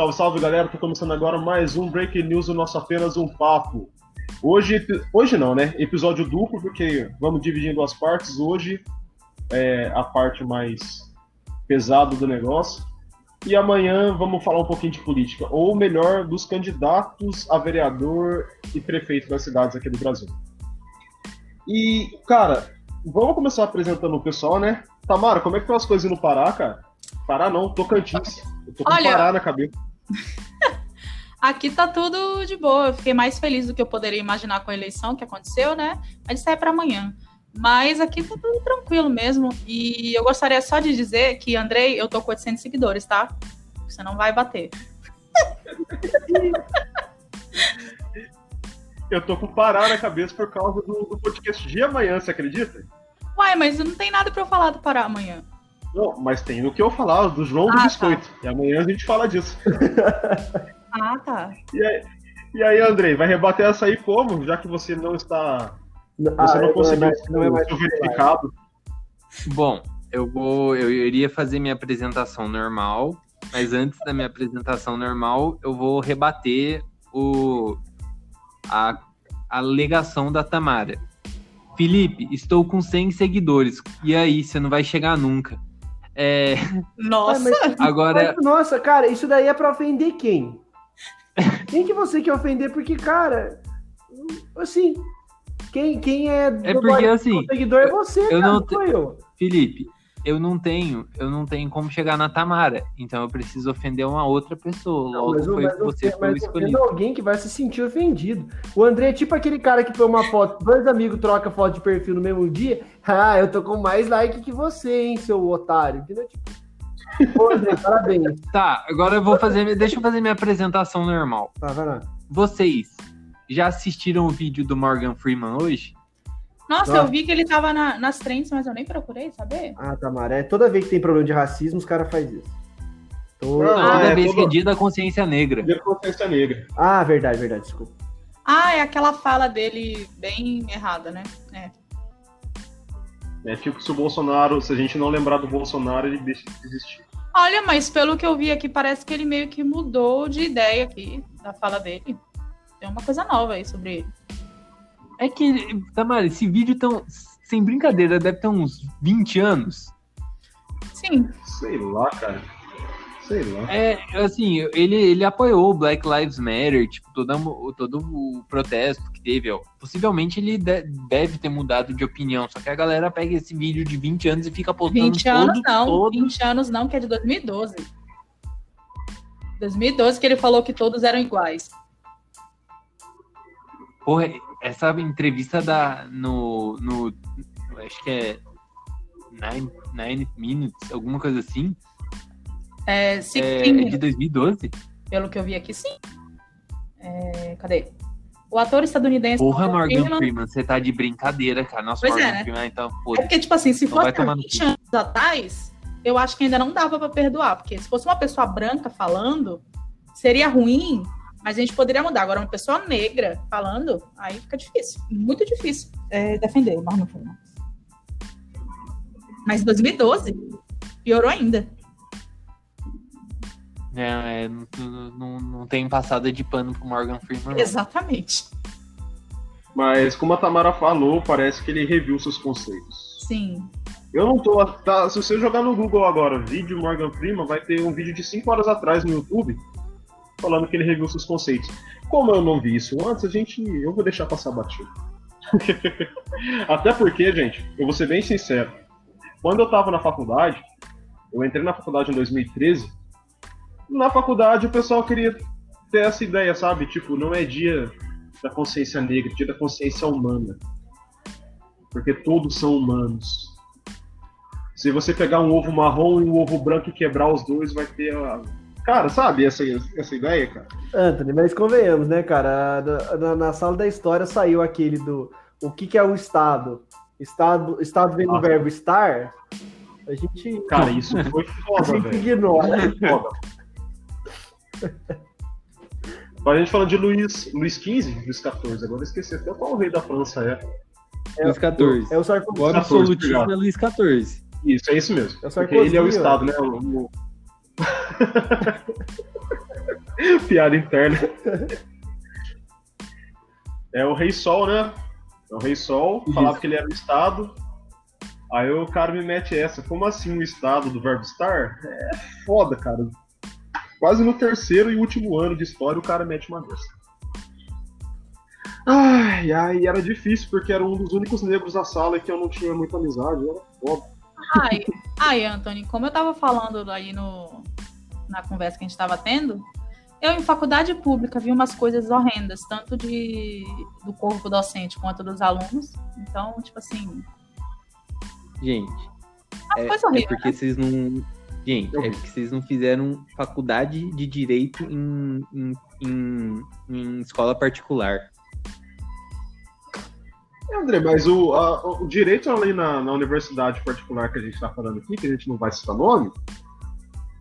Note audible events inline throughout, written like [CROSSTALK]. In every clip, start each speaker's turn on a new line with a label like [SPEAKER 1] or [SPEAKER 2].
[SPEAKER 1] Salve, salve galera, tô começando agora mais um Breaking News do nosso Apenas um Papo. Hoje, hoje não, né? Episódio duplo, porque vamos dividir em duas partes. Hoje é a parte mais pesada do negócio. E amanhã vamos falar um pouquinho de política, ou melhor, dos candidatos a vereador e prefeito das cidades aqui do Brasil. E, cara, vamos começar apresentando o pessoal, né? Tamara, como é que estão as coisas no Pará, cara? Pará não, Tocantins. Eu tô com
[SPEAKER 2] Olha,
[SPEAKER 1] Pará na cabeça. [LAUGHS]
[SPEAKER 2] Aqui tá tudo de boa. Eu fiquei mais feliz do que eu poderia imaginar com a eleição que aconteceu, né? Mas isso é para amanhã. Mas aqui tá tudo tranquilo mesmo. E eu gostaria só de dizer que, Andrei, eu tô com 800 seguidores, tá? Você não vai bater. [LAUGHS]
[SPEAKER 1] Eu tô com Pará na cabeça por causa do, do podcast de amanhã, você acredita?
[SPEAKER 2] Uai, mas não tem nada pra eu falar do Pará amanhã.
[SPEAKER 1] Não, mas tem o que eu falar, do João do
[SPEAKER 2] Ah, tá.
[SPEAKER 1] Biscoito. E amanhã a gente fala disso. [LAUGHS]
[SPEAKER 2] Ah, tá.
[SPEAKER 1] E aí, e aí, Andrei, vai rebater essa aí como? Já que você não está.
[SPEAKER 3] Ah,
[SPEAKER 1] Você não
[SPEAKER 3] eu-
[SPEAKER 1] conseguiu
[SPEAKER 3] não, não é mais
[SPEAKER 1] ser verificado.
[SPEAKER 4] Bom, eu vou. Eu iria fazer minha apresentação normal, mas antes da minha apresentação normal, eu vou rebater o a, a alegação da Tamara. Felipe, estou com 100 seguidores. E aí, você não vai chegar nunca. É,
[SPEAKER 2] Nossa,
[SPEAKER 3] Ah, mas-
[SPEAKER 4] agora,
[SPEAKER 3] mas, nossa, cara, isso daí é pra ofender quem? Quem que você quer ofender? Porque, cara, assim, quem, quem é,
[SPEAKER 4] É
[SPEAKER 3] do
[SPEAKER 4] porque,
[SPEAKER 3] Bahia-
[SPEAKER 4] assim,
[SPEAKER 3] do seguidor é você,
[SPEAKER 4] eu
[SPEAKER 3] cara,
[SPEAKER 4] não
[SPEAKER 3] não
[SPEAKER 4] te-
[SPEAKER 3] eu.
[SPEAKER 4] Felipe, eu não tenho, eu não tenho como chegar na Tamara. Então eu preciso ofender uma outra pessoa.
[SPEAKER 3] Não,
[SPEAKER 4] Logo
[SPEAKER 3] mas,
[SPEAKER 4] foi
[SPEAKER 3] mas,
[SPEAKER 4] você foi
[SPEAKER 3] mas
[SPEAKER 4] escolhido.
[SPEAKER 3] alguém que vai se sentir ofendido. O André é tipo aquele cara que põe uma foto, dois amigos trocam foto de perfil no mesmo dia. Ah, eu tô com mais like que você, hein, seu otário. Entendeu? Tipo, Pô, André, [LAUGHS] parabéns.
[SPEAKER 4] Tá, agora eu vou fazer. Deixa eu fazer minha apresentação normal.
[SPEAKER 3] Tá, vai lá.
[SPEAKER 4] Vocês já assistiram o vídeo do Morgan Freeman hoje?
[SPEAKER 2] Nossa,
[SPEAKER 3] Nossa.
[SPEAKER 2] eu vi que ele tava na- nas trends, mas eu nem procurei saber.
[SPEAKER 3] Ah, Tamara, é toda vez que tem problema de racismo, os caras fazem isso. Toda-
[SPEAKER 1] Não,
[SPEAKER 4] Toda
[SPEAKER 1] é,
[SPEAKER 4] vez que é dia da consciência negra.
[SPEAKER 1] Primeiro consciência negra.
[SPEAKER 3] Ah, verdade, verdade, desculpa.
[SPEAKER 2] Ah, é aquela fala dele bem errada, né? É.
[SPEAKER 1] É tipo se o Bolsonaro, se a gente não lembrar do Bolsonaro, ele deixa de existir.
[SPEAKER 2] Olha, mas pelo que eu vi aqui, parece que ele meio que mudou de ideia aqui, da fala dele. Tem uma coisa nova aí sobre ele.
[SPEAKER 4] É que, Tamara, esse vídeo tão. Sem brincadeira, deve ter uns 20 anos.
[SPEAKER 2] Sim,
[SPEAKER 1] Sei lá, cara. Sei lá.
[SPEAKER 4] É, assim, ele, ele apoiou o Black Lives Matter, tipo, todo, o- todo o protesto que teve. Ó. Possivelmente ele de- deve ter mudado de opinião, só que a galera pega esse vídeo de 20 anos e fica postando
[SPEAKER 2] 20 anos
[SPEAKER 4] todo,
[SPEAKER 2] não,
[SPEAKER 4] todo
[SPEAKER 2] 20 anos não, que é de 2012. 2012 que ele falou que todos eram iguais.
[SPEAKER 4] Porra, essa entrevista da, no, no. Acho que é. Nine, Nine Minutes, alguma coisa assim.
[SPEAKER 2] É,
[SPEAKER 4] É,
[SPEAKER 2] 16
[SPEAKER 4] de 2012?
[SPEAKER 2] pelo que eu vi aqui, sim. É, cadê? O ator estadunidense.
[SPEAKER 4] Porra,
[SPEAKER 2] Morgan Freeman-
[SPEAKER 4] Freeman, você tá de brincadeira, cara. Nossa,
[SPEAKER 2] Pois é,
[SPEAKER 4] Morgan
[SPEAKER 2] né?
[SPEAKER 4] Freeman, então,
[SPEAKER 2] É
[SPEAKER 4] foda
[SPEAKER 2] porque, tipo assim, se
[SPEAKER 4] Então
[SPEAKER 2] fosse
[SPEAKER 4] no
[SPEAKER 2] 20
[SPEAKER 4] cu.
[SPEAKER 2] anos atrás, eu acho que ainda não dava pra perdoar. Porque se fosse uma pessoa branca falando, seria ruim, mas a gente poderia mudar. Agora, uma pessoa negra falando, aí fica difícil. Muito difícil é, defender o Morgan Freeman. Mas em 2012, piorou ainda.
[SPEAKER 4] É, é, não, não, não tem passada de pano pro Morgan Freeman.
[SPEAKER 2] Exatamente.
[SPEAKER 1] Mas como a Tamara falou, parece que ele reviu seus conceitos.
[SPEAKER 2] Sim.
[SPEAKER 1] Eu não tô. Tá, se você jogar no Google agora, vídeo Morgan Freeman, vai ter um vídeo de 5 horas atrás no YouTube falando que ele reviu seus conceitos. Como eu não vi isso antes, a gente. Eu vou deixar passar batido. [LAUGHS] Até porque, gente, eu vou ser bem sincero. Quando eu tava na faculdade, eu entrei na faculdade em 2013. Na faculdade o pessoal queria ter essa ideia, sabe? Tipo, não é dia da consciência negra, dia da consciência humana. Porque todos são humanos. Se você pegar um ovo marrom e um ovo branco e quebrar os dois, vai ter a. Cara, sabe essa, essa ideia, cara?
[SPEAKER 3] Anthony, mas convenhamos, né, cara? Na, na- na sala da história saiu aquele do o que, que é o Estado. Estado, estado vem do verbo estar. A gente,
[SPEAKER 1] Cara, isso foi [LAUGHS]
[SPEAKER 3] a
[SPEAKER 1] foda,
[SPEAKER 3] gente
[SPEAKER 1] velho.
[SPEAKER 3] ignora.
[SPEAKER 1] Foda. Agora a gente falando de Luís, Luís XV, Luís XIV, agora eu esqueci até qual rei da França é.
[SPEAKER 4] Luiz XIV.
[SPEAKER 3] É o Sarkozy.
[SPEAKER 4] O absolutismo é Luiz XIV.
[SPEAKER 1] Isso, é isso mesmo.
[SPEAKER 3] É o
[SPEAKER 1] Porque ele é o
[SPEAKER 3] ó.
[SPEAKER 1] Estado, né? O- o- [LAUGHS] Piada interna. É o Rei Sol, né? É o Rei Sol, falava
[SPEAKER 3] Isso.
[SPEAKER 1] que ele era o Estado. Aí o cara me mete essa. Como assim o Estado do verbo estar? É foda, cara. Quase no terceiro e último ano de história o cara mete uma dessa. Ai, ai, era difícil, porque era um dos únicos negros da sala que eu não tinha muita amizade. Era foda.
[SPEAKER 2] Ai, ai, Anthony, como eu tava falando aí no, na conversa que a gente tava tendo, eu em faculdade pública vi umas coisas horrendas, tanto de do corpo docente quanto dos alunos. Então, tipo assim,
[SPEAKER 4] Gente, é,
[SPEAKER 2] coisa
[SPEAKER 4] é
[SPEAKER 2] horrível.
[SPEAKER 4] porque vocês não. Gente, é porque vocês não fizeram faculdade de direito em, em, em, em escola particular.
[SPEAKER 1] É, André, mas o, a- o direito ali na, na universidade particular que a gente está falando aqui, que a gente não vai citar nome,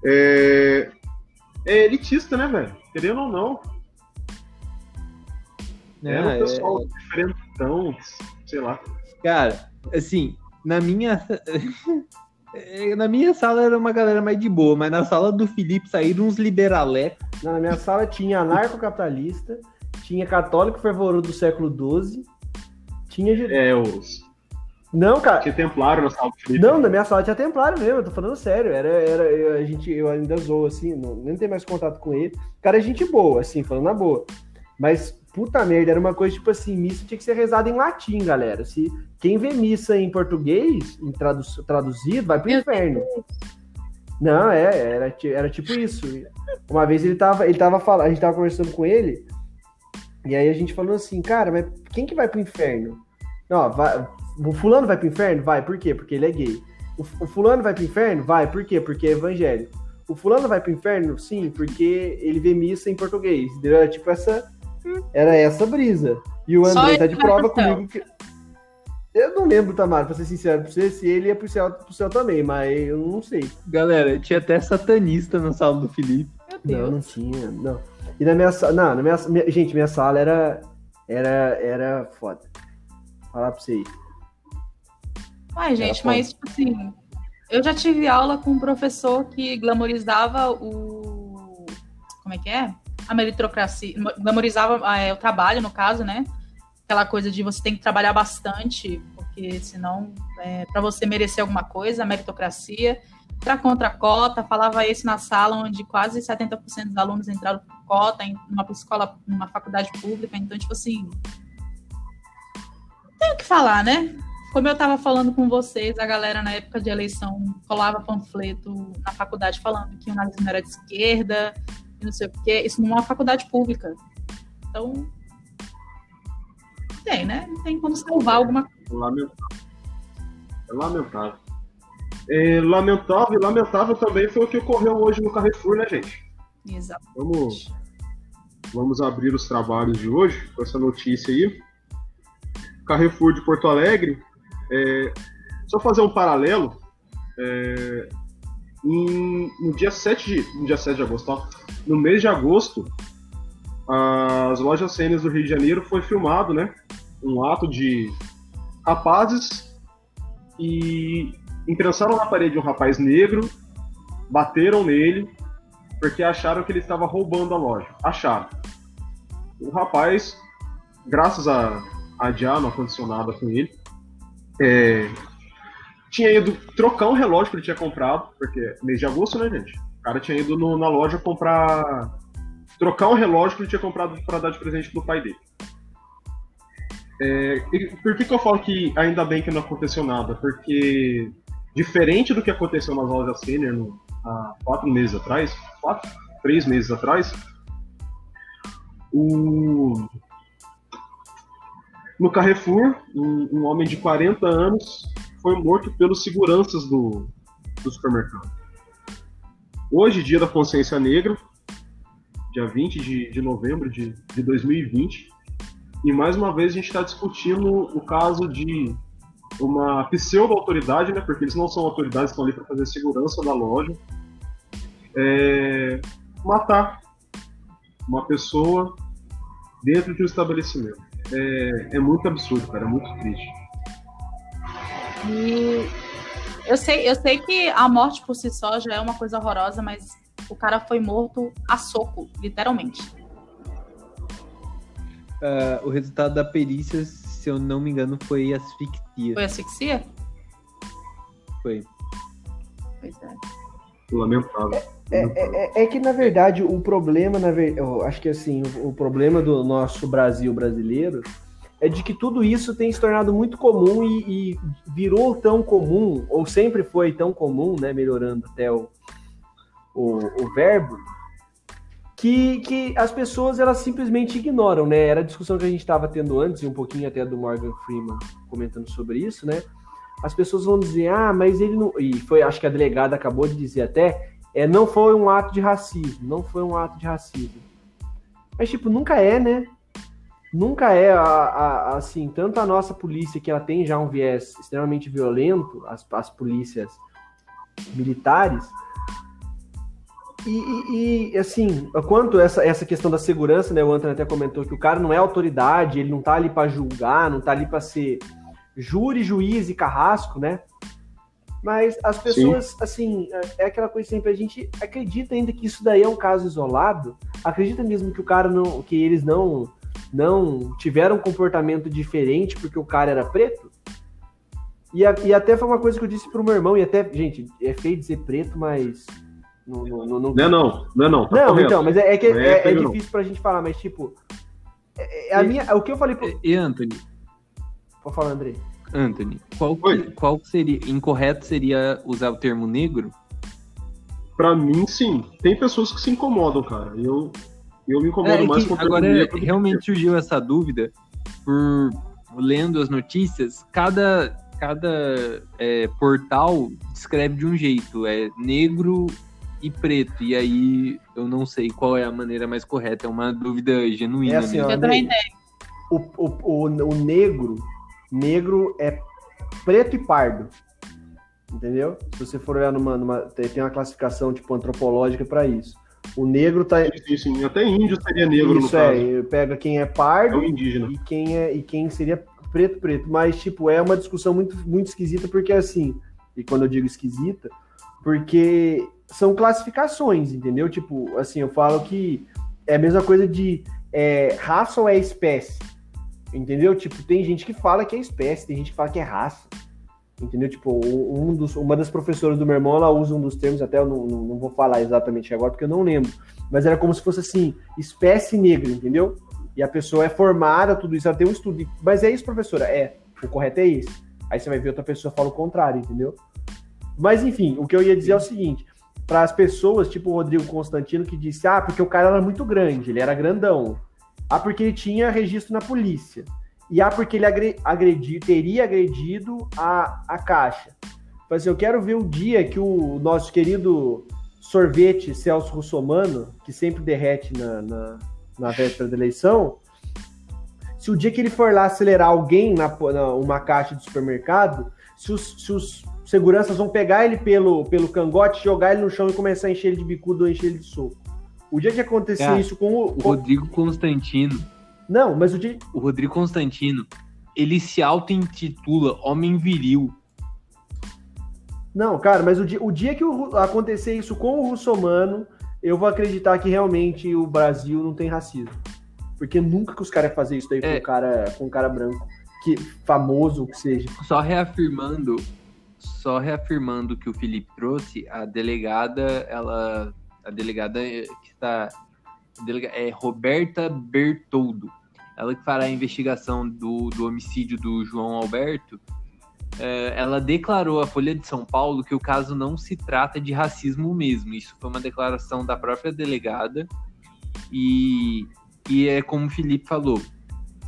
[SPEAKER 1] é, é elitista, né, velho? Querendo ou não. Era
[SPEAKER 4] Né?
[SPEAKER 1] um pessoal diferentão, sei lá.
[SPEAKER 4] Cara, assim, na minha. [LAUGHS] na minha sala era uma galera mais de boa, mas na sala do Felipe saíram uns liberalé.
[SPEAKER 3] Na minha sala tinha anarcocapitalista, tinha católico fervoroso do século XII, tinha.
[SPEAKER 1] É, os.
[SPEAKER 3] Não, cara.
[SPEAKER 1] Tinha templário na sala do Felipe.
[SPEAKER 3] Não, na minha sala tinha templário mesmo, eu tô falando sério. Era, era, eu- a gente, eu ainda zoo, assim, não, nem tenho mais contato com ele. O cara é gente boa, assim, falando na boa. Mas, puta merda, era uma coisa tipo assim, missa tinha que ser rezada em latim, galera. Se quem vê missa em português, em tradu traduzido, vai pro inferno. Não, é, era, era tipo isso. Uma vez ele tava, ele tava falando, a gente tava conversando com ele, e aí a gente falou assim, cara, mas quem que vai pro inferno? Não, vai, o fulano vai pro inferno? Vai, por quê? Porque ele é gay. O, o fulano vai pro inferno? Vai, por quê? Porque é evangélico. O fulano vai pro inferno? Sim, porque ele vê missa em português. entendeu? Era tipo essa. Era essa brisa. E o André tá de prova comigo que. Eu não lembro, Tamara, pra ser sincero pra você, se ele ia pro céu, pro céu também, mas eu não sei.
[SPEAKER 4] Galera, tinha até satanista na sala do Felipe.
[SPEAKER 2] Meu
[SPEAKER 3] Não,
[SPEAKER 2] Deus.
[SPEAKER 3] não tinha, não. E na minha sala. Não, na minha, minha- gente, minha sala era. Era, era foda. Falar pra você aí.
[SPEAKER 2] Ai, gente, mas, tipo assim, eu já tive aula com um professor que glamorizava o. Como é que é? A meritocracia. Glamorizava é, o trabalho, no caso, né? Aquela coisa de você tem que trabalhar bastante, porque senão, é, para você merecer alguma coisa, a meritocracia. Para contra a cota, falava isso na sala onde quase 70% dos alunos entraram por cota em uma escola, numa faculdade pública. Então, tipo assim. Tem o que falar, né? Como eu estava falando com vocês, a galera na época de eleição colava panfleto na faculdade falando que o nazismo era de esquerda e não sei o quê. Isso numa faculdade pública. Então, tem, né? Não tem como salvar alguma coisa.
[SPEAKER 1] Lamentável. É lamentável. É, lamentável lamentável também foi o que ocorreu hoje no Carrefour, né, gente?
[SPEAKER 2] Exato.
[SPEAKER 1] Vamos, vamos abrir os trabalhos de hoje com essa notícia aí. Carrefour de Porto Alegre. É, só fazer um paralelo. é, em- no, dia 7 de, no dia 7 de agosto, ó, no mês de agosto, as lojas cenas do Rio de Janeiro foi filmado, né? Um ato de rapazes e encrençaram na parede um rapaz negro, bateram nele, porque acharam que ele estava roubando a loja. Acharam. O rapaz, graças a adiar no ar-condicionado com ele, é, tinha ido trocar um relógio que ele tinha comprado, porque mês de agosto, né, gente? O cara tinha ido no- na loja comprar. trocar um relógio que ele tinha comprado para dar de presente pro pai dele. É, por que, que eu falo que ainda bem que não aconteceu nada? Porque, diferente do que aconteceu nas lojas senior no- há quatro meses atrás, quatro, três meses atrás, o... no Carrefour, um, um homem de 40 anos foi morto pelos seguranças do, do supermercado. Hoje, dia da consciência negra, dia 20 de, de novembro de, de 2020, e mais uma vez a gente está discutindo o caso de uma pseudo-autoridade, né, porque eles não são autoridades, estão ali para fazer segurança da loja, é, matar uma pessoa dentro de um estabelecimento. É, é muito absurdo, cara, é muito triste.
[SPEAKER 2] E eu sei, eu sei que a morte por si só já é uma coisa horrorosa, mas O cara foi morto a soco, literalmente.
[SPEAKER 4] Uh, o resultado da perícia, se eu não me engano, foi asfixia.
[SPEAKER 2] Foi asfixia?
[SPEAKER 4] Foi.
[SPEAKER 2] Pois é.
[SPEAKER 1] Lamentável.
[SPEAKER 3] É, é, é, que, na verdade, o problema, na ver... eu acho que assim, o, o, problema do nosso Brasil brasileiro é de que tudo isso tem se tornado muito comum e, e virou tão comum, ou sempre foi tão comum, né, melhorando até o, o, o verbo, que, que as pessoas elas simplesmente ignoram, né? Era a discussão que a gente estava tendo antes, e um pouquinho até do Morgan Freeman comentando sobre isso, né? As pessoas vão dizer, ah, mas ele não. E foi, acho que a delegada acabou de dizer até, é, não foi um ato de racismo, não foi um ato de racismo. Mas, tipo, nunca é, né? Nunca é, a, a, assim, tanto a nossa polícia, que ela tem já um viés extremamente violento, as, as polícias militares, e, e, e, assim, quanto essa, essa questão da segurança, né? O Antônio até comentou que o cara não é autoridade, ele não tá ali para julgar, não tá ali para ser júri, juiz e carrasco, né? Mas as pessoas, Sim. assim, é aquela coisa sempre, a gente acredita ainda que isso daí é um caso isolado, acredita mesmo que o cara não, que eles não, não tiveram um comportamento diferente porque o cara era preto? E, a, e até foi uma coisa que eu disse pro meu irmão, e até, gente, é feio dizer preto, mas.
[SPEAKER 1] Não, não, não, não... não é não, não é não.
[SPEAKER 3] Tá não, então, mas é, é que é, é, é difícil pra gente falar, mas tipo. É, é a minha, o que eu falei pro.
[SPEAKER 4] E, Anthony?
[SPEAKER 3] Pode falar, André.
[SPEAKER 4] Anthony, qual, qual seria. Incorreto seria usar o termo negro?
[SPEAKER 1] Pra mim, sim. Tem pessoas que se incomodam, cara. Eu, eu me incomodo é, mais com o
[SPEAKER 4] termo agora, negro. Realmente surgiu essa dúvida por lendo as notícias. Cada, cada é, portal descreve de um jeito. É negro e preto. E aí eu não sei qual é a maneira mais correta. É uma dúvida genuína. É
[SPEAKER 3] assim, ó, eu também tenho. O, o, o, o negro negro é preto e pardo. Entendeu? Se você for olhar numa. numa tem uma classificação tipo antropológica para isso. O negro tá.
[SPEAKER 1] Sim, sim, até índio seria negro
[SPEAKER 3] Isso é, pega quem é pardo
[SPEAKER 1] é indígena.
[SPEAKER 3] e quem é e quem seria preto preto, mas tipo, é uma discussão muito muito esquisita porque assim, e quando eu digo esquisita, porque são classificações, entendeu? Tipo, assim, eu falo que é a mesma coisa de é, raça ou é espécie. Entendeu? Tipo, tem gente que fala que é espécie, tem gente que fala que é raça. Entendeu? Tipo, um dos, uma das professoras do meu irmão, ela usa um dos termos, até eu não, não, não, vou falar exatamente agora, porque eu não lembro. Mas era como se fosse assim, espécie negra, entendeu? E a pessoa é formada, tudo isso, ela tem um estudo. Mas é isso, professora? É. O correto é isso. Aí você vai ver outra pessoa fala o contrário, entendeu? Mas enfim, o que eu ia dizer é o seguinte: para as pessoas, tipo o Rodrigo Constantino, que disse, ah, porque o cara era muito grande, ele era grandão. Ah, porque ele tinha registro na polícia. E ah, porque ele agredi, teria agredido a, a Caixa. Falei assim, eu quero ver o dia que o nosso querido sorvete Celso Russomano, que sempre derrete na, na, na véspera da eleição, se o dia que ele for lá acelerar alguém na, na uma caixa de supermercado, se os, se os seguranças vão pegar ele pelo, pelo cangote, jogar ele no chão e começar a encher ele de bicudo ou encher ele de soco. O dia que acontecer Cara, isso com o.
[SPEAKER 4] O Rodrigo Constantino.
[SPEAKER 3] Não, mas o dia.
[SPEAKER 4] O Rodrigo Constantino, ele se auto-intitula Homem Viril.
[SPEAKER 3] Não, cara, mas o dia, o dia que o, acontecer isso com o russomano, eu vou acreditar que realmente o Brasil não tem racismo. Porque nunca que os caras fazer isso daí é. com, um cara, com um cara branco, que famoso que seja.
[SPEAKER 4] Só reafirmando, só reafirmando que o Felipe trouxe, a delegada, ela a delegada que está é Roberta Bertoldo. Ela que fará a investigação do, do homicídio do João Alberto. É, ela declarou à Folha de São Paulo que o caso não se trata de racismo mesmo. Isso foi uma declaração da própria delegada. E, e é como o Felipe falou: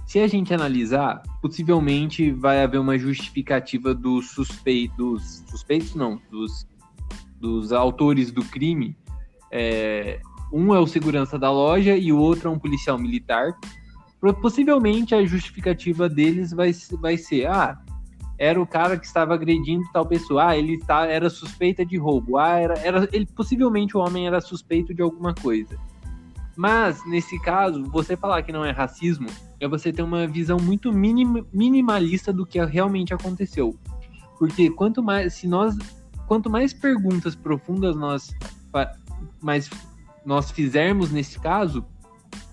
[SPEAKER 4] se a gente analisar, possivelmente vai haver uma justificativa dos suspeitos, suspeitos não, dos, dos autores do crime é, um é o segurança da loja e o outro é um policial militar. Possivelmente a justificativa deles vai, vai ser: ah, era o cara que estava agredindo tal pessoa, ah, ele tá, era suspeita de roubo, ah, era, era ele, possivelmente o homem era suspeito de alguma coisa. Mas, nesse caso, você falar que não é racismo é você ter uma visão muito minim, minimalista do que realmente aconteceu. Porque quanto mais, se nós, quanto mais perguntas profundas nós mas nós fizermos nesse caso,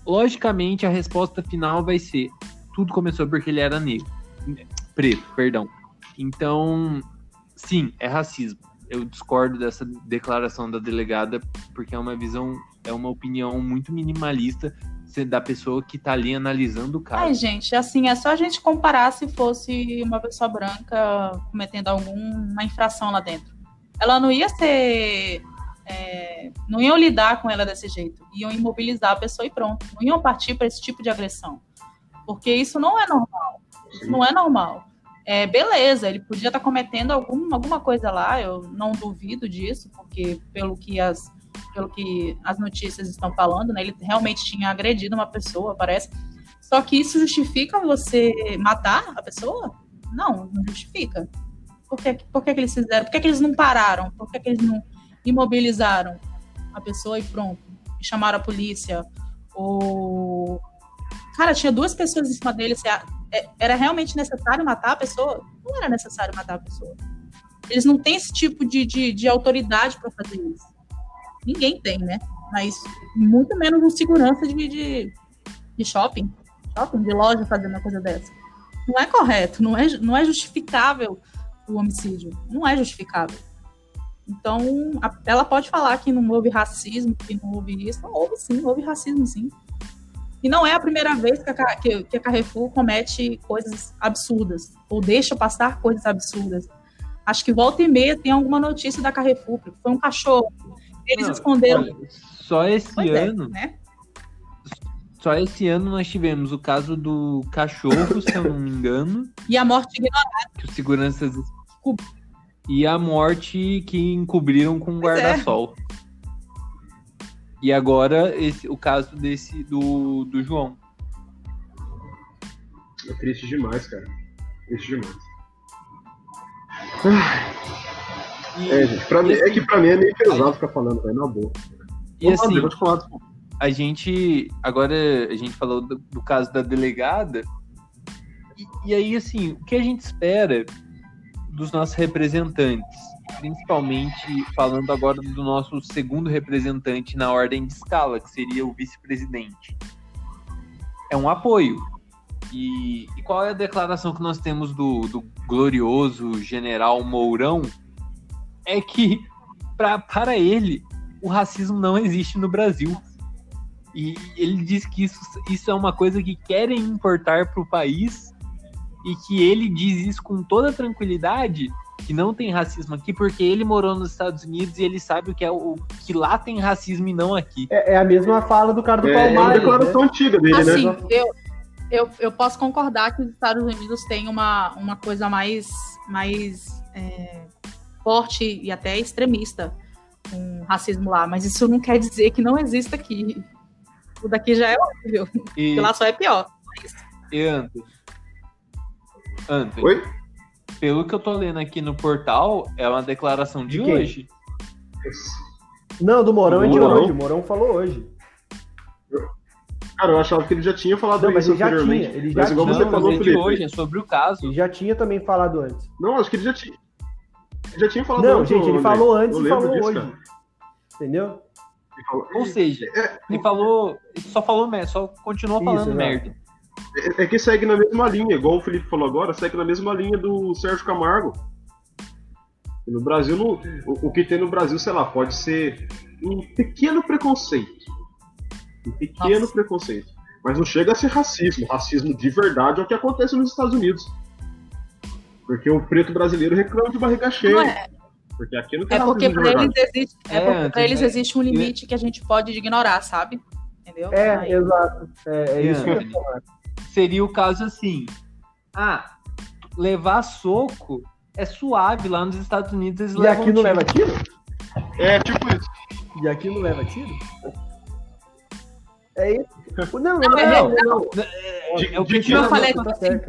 [SPEAKER 4] logicamente a resposta final vai ser tudo começou porque ele era negro, preto, perdão. Então, sim, é racismo. Eu discordo dessa declaração da delegada porque é uma visão, é uma opinião muito minimalista da pessoa que tá ali analisando o caso.
[SPEAKER 2] Ai, gente, assim, é só a gente comparar se fosse uma pessoa branca cometendo alguma infração lá dentro. Ela não ia ser. É, não iam lidar com ela desse jeito. Iam imobilizar a pessoa e pronto. Não iam partir para esse tipo de agressão. Porque isso não é normal. Isso não é normal. É, beleza, ele podia estar tá cometendo algum, alguma coisa lá, eu não duvido disso, porque pelo que as pelo que as notícias estão falando, né? Ele realmente tinha agredido uma pessoa, parece. Só que isso justifica você matar a pessoa? Não, não justifica. Por que, por que, que eles fizeram? Por que, que eles não pararam? Por que, que eles não imobilizaram a pessoa e pronto? E chamaram a polícia? Ou. Cara, tinha duas pessoas em cima dele. É, era realmente necessário matar a pessoa? Não era necessário matar a pessoa. Eles não têm esse tipo de, de, de autoridade para fazer isso. Ninguém tem, né? Mas muito menos um segurança de, de, de shopping, shopping, de loja fazendo uma coisa dessa. Não é correto, não é, não é justificável o homicídio. Não é justificável. Então, a, ela pode falar que não houve racismo, que não houve isso. Não, houve sim, houve racismo sim. E não é a primeira vez que a, que, que a Carrefour comete coisas absurdas, ou deixa passar coisas absurdas. Acho que volta e meia tem alguma notícia da Carrefour, foi um cachorro eles não, esconderam. Olha,
[SPEAKER 4] só esse pois é, ano. É, né? Só esse ano nós tivemos o caso do cachorro, se eu não me engano.
[SPEAKER 2] E a morte ignorada.
[SPEAKER 4] Que os seguranças. E a morte que encobriram com um guarda-sol. É. E agora esse, o caso desse do, do João.
[SPEAKER 1] É triste demais, cara. Triste demais. Ai. E, é, gente, pra mim, assim, é que pra mim é meio pesado ficar falando, velho, na boa.
[SPEAKER 4] E Vamos assim, vou te falar. a gente, agora a gente falou do, do caso da delegada, e, e, aí, assim, o que a gente espera dos nossos representantes, principalmente falando agora do nosso segundo representante na ordem de escala, que seria o vice-presidente, é um apoio. E, e, qual é a declaração que nós temos do, do glorioso general Mourão, é que pra, para ele o racismo não existe no Brasil. E ele diz que isso, isso é uma coisa que querem importar para o país e que ele diz isso com toda tranquilidade que não tem racismo aqui porque ele morou nos Estados Unidos e ele sabe o que é o que lá tem racismo e não aqui.
[SPEAKER 3] É, é a mesma fala do cara do
[SPEAKER 1] é,
[SPEAKER 3] Palmares. É
[SPEAKER 1] uma declaração né? antiga dele,
[SPEAKER 2] assim,
[SPEAKER 1] né?
[SPEAKER 2] Eu, eu, eu posso concordar que os Estados Unidos têm uma, uma coisa mais, mais é, forte e até extremista com racismo lá, mas isso não quer dizer que não exista aqui. O daqui já é horrível, e... lá só é pior. Mas...
[SPEAKER 4] E Anthony? Anthony?
[SPEAKER 1] Oi?
[SPEAKER 4] Pelo que eu tô lendo aqui no portal, é uma declaração de, de hoje.
[SPEAKER 3] Não, do Morão é de hoje. O Morão falou hoje.
[SPEAKER 1] Cara, eu achava que ele já tinha falado
[SPEAKER 3] não, isso anteriormente. Tinha, ele já mas igual
[SPEAKER 4] tinha. você não, falou, é de hoje, é sobre o caso.
[SPEAKER 3] Ele já tinha também falado antes.
[SPEAKER 1] Não, acho que ele já tinha já tinha falado
[SPEAKER 3] Não, gente, ele falou antes e falou disso, hoje. Cara. Entendeu?
[SPEAKER 4] Ou seja, é, ele falou. Ele só falou merda, só continuou falando merda.
[SPEAKER 1] É, é, que segue na mesma linha, igual o Felipe falou agora, segue na mesma linha do Sérgio Camargo. No Brasil, no, o, o, que tem no Brasil, sei lá, pode ser um pequeno preconceito. Um pequeno Nossa. preconceito. Mas não chega a ser racismo. Racismo de verdade é o que acontece nos Estados Unidos. Porque o preto brasileiro reclama de barriga cheia. É. Porque aqui não tem
[SPEAKER 2] é porque para eles existe, é, é porque pra eles existe um limite que a gente pode ignorar, sabe? Entendeu?
[SPEAKER 3] É, Aí. exato. É, é isso que eu
[SPEAKER 4] Seria o caso assim. Ah, levar soco é suave lá nos Estados Unidos. Eles
[SPEAKER 3] e aqui não tiro. leva tiro?
[SPEAKER 1] É, tipo isso.
[SPEAKER 3] E aqui não leva tiro? É isso. Não, não, não. não, não.
[SPEAKER 2] É, é o que eu falei. Tá assim,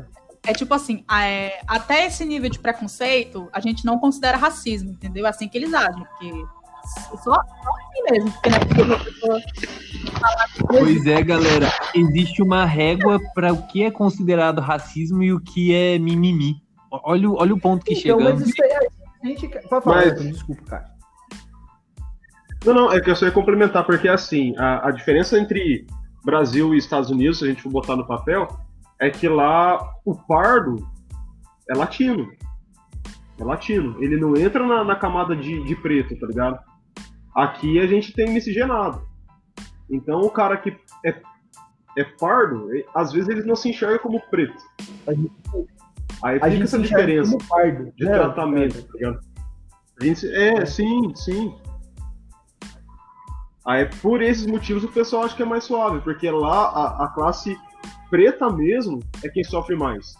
[SPEAKER 2] é tipo assim, é, até esse nível de preconceito, a gente não considera racismo, entendeu? É assim que eles agem, porque só, só assim mesmo. Porque, né, pessoa...
[SPEAKER 4] Pois é, galera. Existe uma régua para o que é considerado racismo e o que é mimimi. Olha, olha o ponto que então, chegamos. Mas isso
[SPEAKER 3] aí, a gente... Pode falar, mas... desculpa, cara.
[SPEAKER 1] Não, não, é que eu só ia complementar, porque assim, a, a diferença entre Brasil e Estados Unidos, se a gente for botar no papel, é que lá o pardo é latino. É latino. Ele não entra na, na camada de, de preto, tá ligado? Aqui a gente tem miscigenado. Então o cara que é, é pardo, às vezes eles não se enxergam como preto. Aí
[SPEAKER 3] A
[SPEAKER 1] fica
[SPEAKER 3] gente
[SPEAKER 1] essa diferença
[SPEAKER 3] pardo.
[SPEAKER 1] de
[SPEAKER 3] né?
[SPEAKER 1] tratamento, tá ligado? A gente, é, sim, sim. Aí por esses motivos o pessoal acha que é mais suave, porque lá a, a classe preta mesmo é quem sofre mais.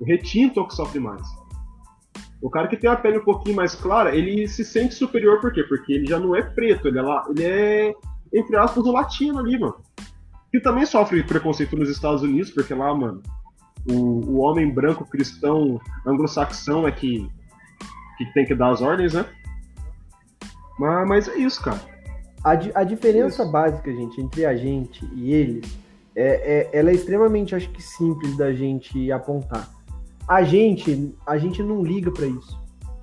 [SPEAKER 1] O retinto é o que sofre mais. O cara que tem a pele um pouquinho mais clara, ele se sente superior por quê? Porque ele já não é preto, ele é, lá, ele é entre aspas, o latino ali, mano. Que também sofre preconceito nos Estados Unidos, porque lá, mano, o, o homem branco cristão anglo-saxão é que, que tem que dar as ordens, né? Mas, mas é isso, cara.
[SPEAKER 3] A, di- a diferença
[SPEAKER 1] Isso.
[SPEAKER 3] básica, gente, entre a gente e eles, é, é- ela é extremamente, acho que, simples da gente apontar. A gente, a gente não liga pra isso.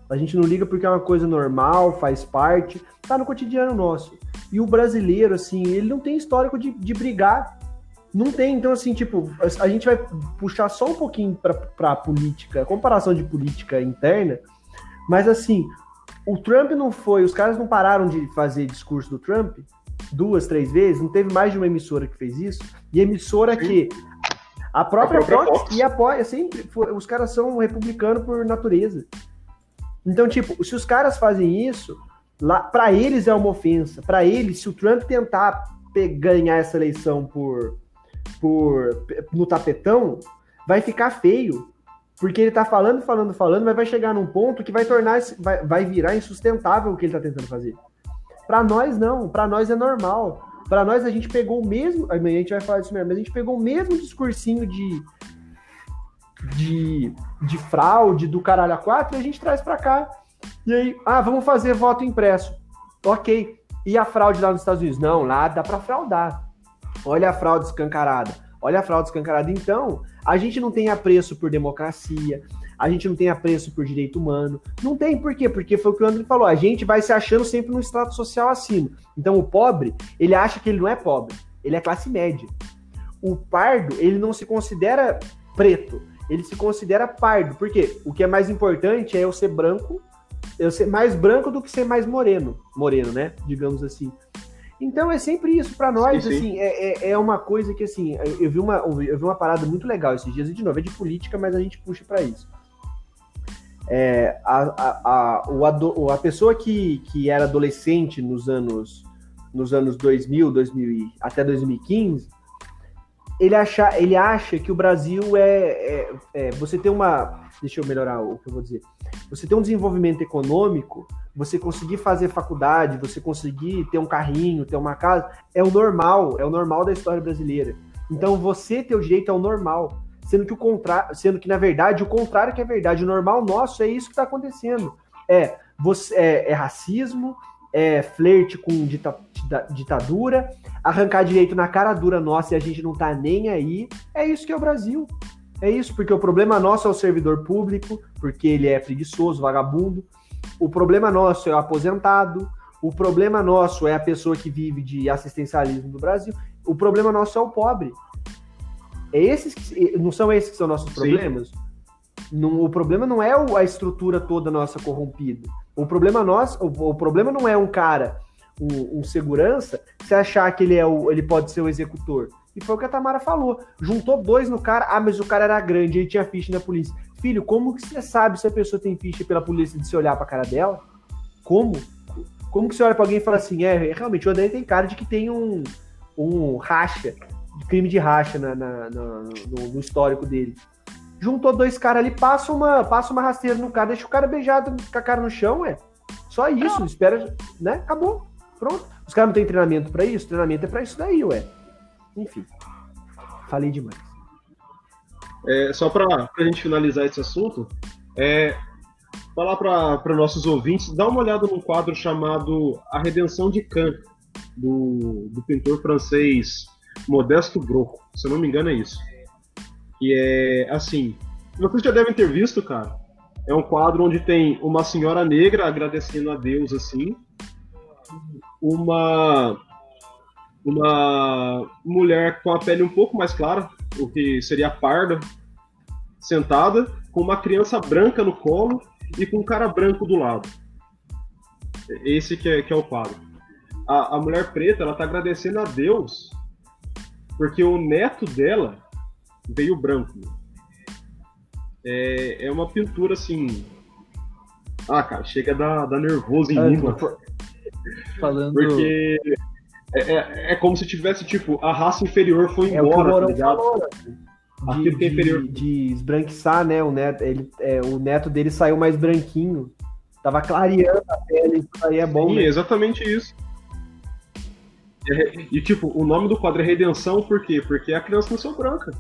[SPEAKER 3] A gente não liga porque é uma coisa normal, faz parte, tá no cotidiano nosso. E o brasileiro, assim, ele não tem histórico de, de brigar. Não tem, então, assim, tipo, a- gente vai puxar só um pouquinho pra, pra política, comparação de política interna, mas, assim, o Trump não foi, os caras não pararam de fazer discurso do Trump duas, três vezes, não teve mais de uma emissora que fez isso, e emissora que a própria,
[SPEAKER 1] A própria
[SPEAKER 3] Fox,
[SPEAKER 1] Fox.
[SPEAKER 3] e apoia sempre, foi- os caras são republicanos por natureza. Então, tipo, se os caras fazem isso, lá para eles é uma ofensa. Para eles, se o Trump tentar ganhar essa eleição por, por no tapetão, vai ficar feio. Porque ele tá falando, falando, falando, mas vai chegar num ponto que vai tornar, vai, vai virar insustentável o que ele tá tentando fazer. Pra nós, não. Pra nós é normal. Pra nós, a gente pegou o mesmo. A gente vai falar disso mesmo, mas a gente pegou o mesmo discursinho de. de, de fraude do caralho a quatro e a gente traz pra cá. E aí, ah, vamos fazer voto impresso. Ok. E a fraude lá nos Estados Unidos? Não, lá dá pra fraudar. Olha a fraude escancarada. Olha a fraude escancarada. Então, a gente não tem apreço por democracia, a gente não tem apreço por direito humano. Não tem, por quê? Porque foi o que o André falou, a gente vai se achando sempre no extrato social acima. Então, o pobre, ele acha que ele não é pobre, ele é classe média. O pardo, ele não se considera preto, ele se considera pardo. Por quê? O que é mais importante é eu ser branco, eu ser mais branco do que ser mais moreno. Moreno, né? Digamos assim. Então é sempre isso para nós,
[SPEAKER 1] Sim, sim.
[SPEAKER 3] assim, é, é, é uma coisa que assim, eu eu vi uma, eu vi uma parada muito legal esses dias, e de novo, é de política, mas a gente puxa para isso. É, a, a, a, a pessoa que, que era adolescente nos anos nos anos 2000, 2000 e- até 2015, ele acha, ele acha que o Brasil é, é, é- você tem uma, deixa eu melhorar o que eu vou dizer, você tem um desenvolvimento econômico, você conseguir fazer faculdade, você conseguir ter um carrinho, ter uma casa, é o normal, é o normal da história brasileira. Então você ter o direito é o normal, sendo que o contrário, sendo que na verdade o contrário que é verdade, o normal nosso é isso que está acontecendo. É, você, é, é racismo, é flerte com dita- dita- ditadura, arrancar direito na cara dura nossa e a gente não tá nem aí. É isso que é o Brasil. É isso, porque o problema nosso é o servidor público, porque ele é preguiçoso, vagabundo. O problema nosso é o aposentado. O problema nosso é a pessoa que vive de assistencialismo no Brasil. O problema nosso é o pobre. É esses que, não são esses que são nossos
[SPEAKER 1] Sim.
[SPEAKER 3] problemas? Não- o problema não é a estrutura toda nossa corrompida. O problema nosso, o, o problema não é um cara, um, um segurança, se achar que ele é o, ele pode ser o executor. E foi o que a Tamara falou. Juntou dois no cara, ah, mas o cara era grande, ele tinha ficha na polícia. Filho, como que você sabe se a pessoa tem ficha pela polícia de se olhar pra cara dela? Como? Como que você olha pra alguém e fala assim, é, realmente o André tem cara de que tem um, um racha, crime de racha na, na- na- no, no histórico dele. Juntou dois caras ali, passa uma, passa uma rasteira no cara, deixa o cara beijado com a cara no chão, é. Só isso, espera, né? Acabou. Pronto. Os caras não têm treinamento pra isso? Treinamento é pra isso daí, ué. Enfim. Falei demais.
[SPEAKER 1] É, só para a gente finalizar esse assunto, é, falar para nossos ouvintes, dá uma olhada num quadro chamado A Redenção de Kant, do, do pintor francês Modesto Broco, se eu não me engano é isso. Que é assim, vocês já devem ter visto, cara. É um quadro onde tem uma senhora negra agradecendo a Deus assim, uma uma mulher com a pele um pouco mais clara, o que seria parda, sentada, com uma criança branca no colo e com um cara branco do lado. Esse que é, que é o quadro. A, a mulher preta, ela tá agradecendo a Deus porque o neto dela veio branco. É, é uma pintura assim. Ah, cara, chega a dar, dar nervoso em mim, mano.
[SPEAKER 4] Falando.
[SPEAKER 1] Porque é, é, é, como se tivesse, tipo, a raça inferior foi
[SPEAKER 3] É o
[SPEAKER 1] embora, tá ligado?
[SPEAKER 3] falou? De,
[SPEAKER 1] é inferior.
[SPEAKER 3] de, de esbranquiçar, né? O neto, ele, é, o neto dele saiu mais branquinho. Tava clareando a pele, isso aí é bom,
[SPEAKER 1] Sim,
[SPEAKER 3] né?
[SPEAKER 1] é exatamente isso. É, E, tipo, o nome do quadro é Redenção, por quê? Porque a criança nasceu branca.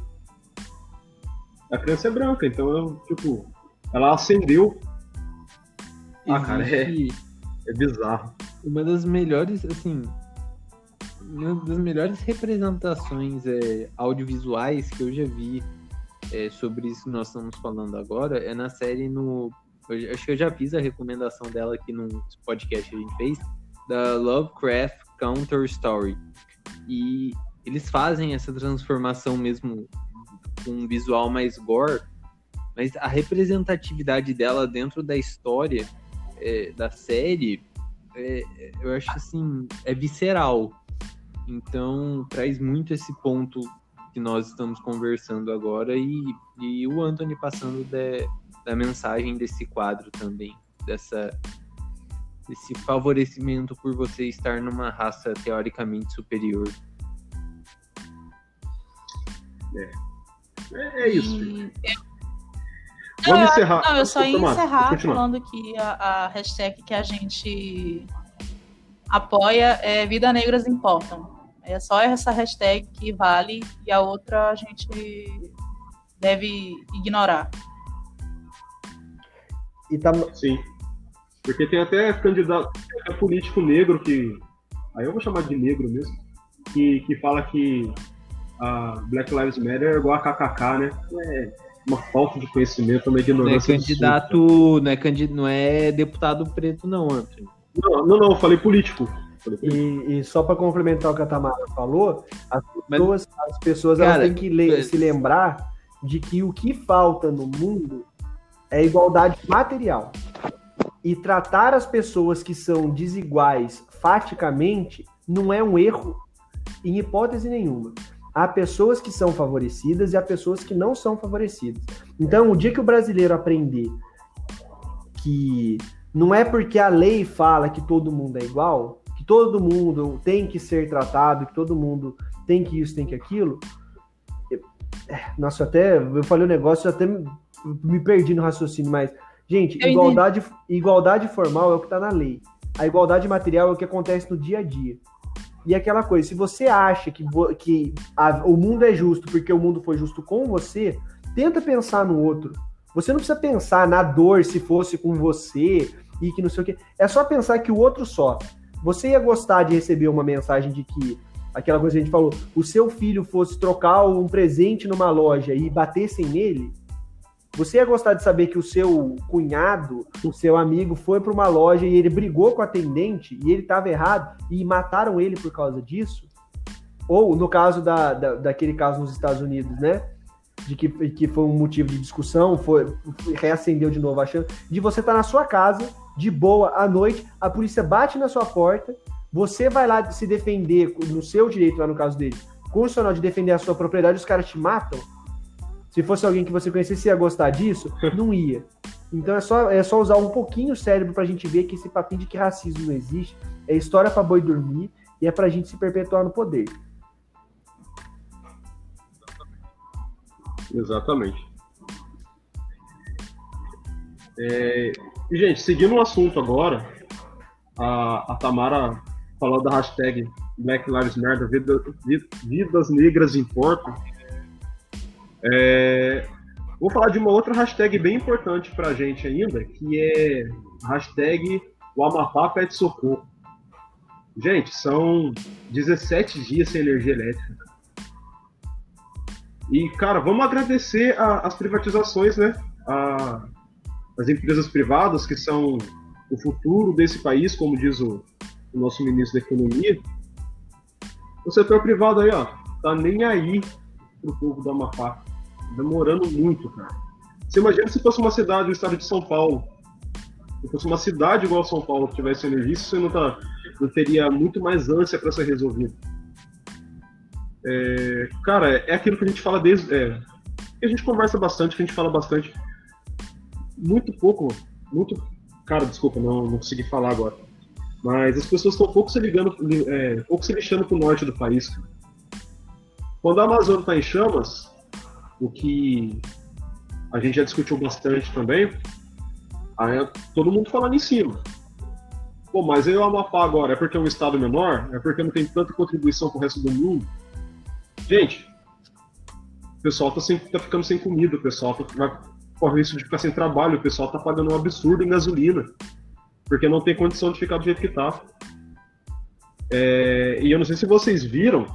[SPEAKER 1] A criança é branca, então, eu, tipo, ela acendeu. Ah, cara, é, é bizarro.
[SPEAKER 4] uma das melhores, assim, uma das melhores representações é, audiovisuais que eu já vi é, sobre isso que nós estamos falando agora é na série no. eu acho que eu já fiz a recomendação dela aqui no podcast que a gente fez, da Lovecraft Counter Story. E eles fazem essa transformação mesmo com um visual mais gore, mas a representatividade dela dentro da história é, da série é, eu acho assim, é visceral. Então, traz muito esse ponto que nós estamos conversando agora e, e o Anthony passando da, da mensagem desse quadro também, dessa desse favorecimento por você estar numa raça teoricamente superior.
[SPEAKER 1] É, é isso.
[SPEAKER 2] E
[SPEAKER 1] Vamos
[SPEAKER 2] eu-
[SPEAKER 1] encerrar.
[SPEAKER 2] Não, eu só ia encerrar
[SPEAKER 1] continua.
[SPEAKER 2] falando que a, a hashtag que a gente apoia é Vida Negras Importam. É só essa hashtag que vale e a outra a gente deve ignorar.
[SPEAKER 3] E tá,
[SPEAKER 1] Sim. Porque tem até candidato, tem até político negro que. Aí eu vou chamar de negro mesmo. Que, que fala que a Black Lives Matter é igual a KKK, né? É uma falta de conhecimento, uma
[SPEAKER 4] Não é
[SPEAKER 1] ignorância.
[SPEAKER 4] candidato, não é, candi- não é deputado preto, não, Anthony.
[SPEAKER 1] Não, não, não, eu falei político.
[SPEAKER 3] E, e só para complementar o que a Tamara falou, as
[SPEAKER 4] Mas-
[SPEAKER 3] pessoas, as pessoas elas
[SPEAKER 4] Cara,
[SPEAKER 3] têm que le-
[SPEAKER 4] é-
[SPEAKER 3] se lembrar de que o que falta no mundo é igualdade material. E tratar as pessoas que são desiguais faticamente não é um erro em hipótese nenhuma. Há pessoas que são favorecidas e há pessoas que não são favorecidas. Então, o dia que o brasileiro aprender que não é porque a lei fala que todo mundo é igual, que todo mundo tem que ser tratado, que todo mundo tem que isso, tem que aquilo. é, Nossa, até eu falei um negócio, até me perdi no raciocínio, mas, gente,
[SPEAKER 2] Eu
[SPEAKER 3] igualdade, igualdade formal é o que está na lei. A igualdade material é o que acontece no dia a dia. E aquela coisa, se você acha que, que a- o mundo é justo porque o mundo foi justo com você, tenta pensar no outro. Você não precisa pensar na dor se fosse com você e que não sei o quê. É só pensar que o outro sofre. Você ia gostar de receber uma mensagem de que, aquela coisa que a gente falou, o seu filho fosse trocar um presente numa loja e batessem nele? Você ia gostar de saber que o seu cunhado, o seu amigo, foi para uma loja e ele brigou com a atendente e ele estava errado e mataram ele por causa disso? Ou, no caso da, da- daquele caso nos Estados Unidos, né? De que, que foi um motivo de discussão, foi reacendeu de novo a chance de você estar na sua casa, de boa, à noite, a polícia bate na sua porta, você vai lá se defender no seu direito, lá no caso dele, constitucional de defender a sua propriedade, os caras te matam. Se fosse alguém que você conhecesse, ia gostar disso? [LAUGHS] Não ia. Então é só, é só usar um pouquinho o cérebro pra gente ver que esse papinho de que racismo não existe é história pra boi dormir e é pra gente se perpetuar no poder.
[SPEAKER 1] Exatamente. É, gente, seguindo o assunto agora, a, a Tamara falou da hashtag Black Lives Matter, vida- vi- vidas negras importam. É, vou falar de uma outra hashtag bem importante pra gente ainda, que é a hashtag o Amapá pede socorro. Gente, são 17 dias sem energia elétrica. E, cara, vamos agradecer a- as privatizações, né? A- as empresas privadas, que são o futuro desse país, como diz o, o nosso ministro da Economia, o setor privado aí, ó, tá nem aí pro povo do Amapá. Demorando muito, cara. Você imagina se fosse uma cidade do estado de São Paulo. Se fosse uma cidade igual a São Paulo que tivesse energia, você não, tá, não teria muito mais ânsia para ser resolvido. É, cara, é aquilo que a gente fala desde. É, a gente conversa bastante, que a gente fala bastante. Muito pouco, muito. Cara, desculpa, não, não consegui falar agora. Mas as pessoas estão pouco se ligando, é, pouco se lixando pro norte do país. Quando a Amazônia está em chamas, o que a gente já discutiu bastante também, aí todo mundo falando em cima. Pô, mas o Amapá agora é porque é um estado menor? É porque não tem tanta contribuição pro resto do mundo? Gente, o pessoal tá, sem, tá ficando sem comida, o pessoal tá, vai correr risco de ficar sem trabalho, o pessoal tá pagando um absurdo em gasolina, porque não tem condição de ficar do jeito que tá. É, e eu não sei se vocês viram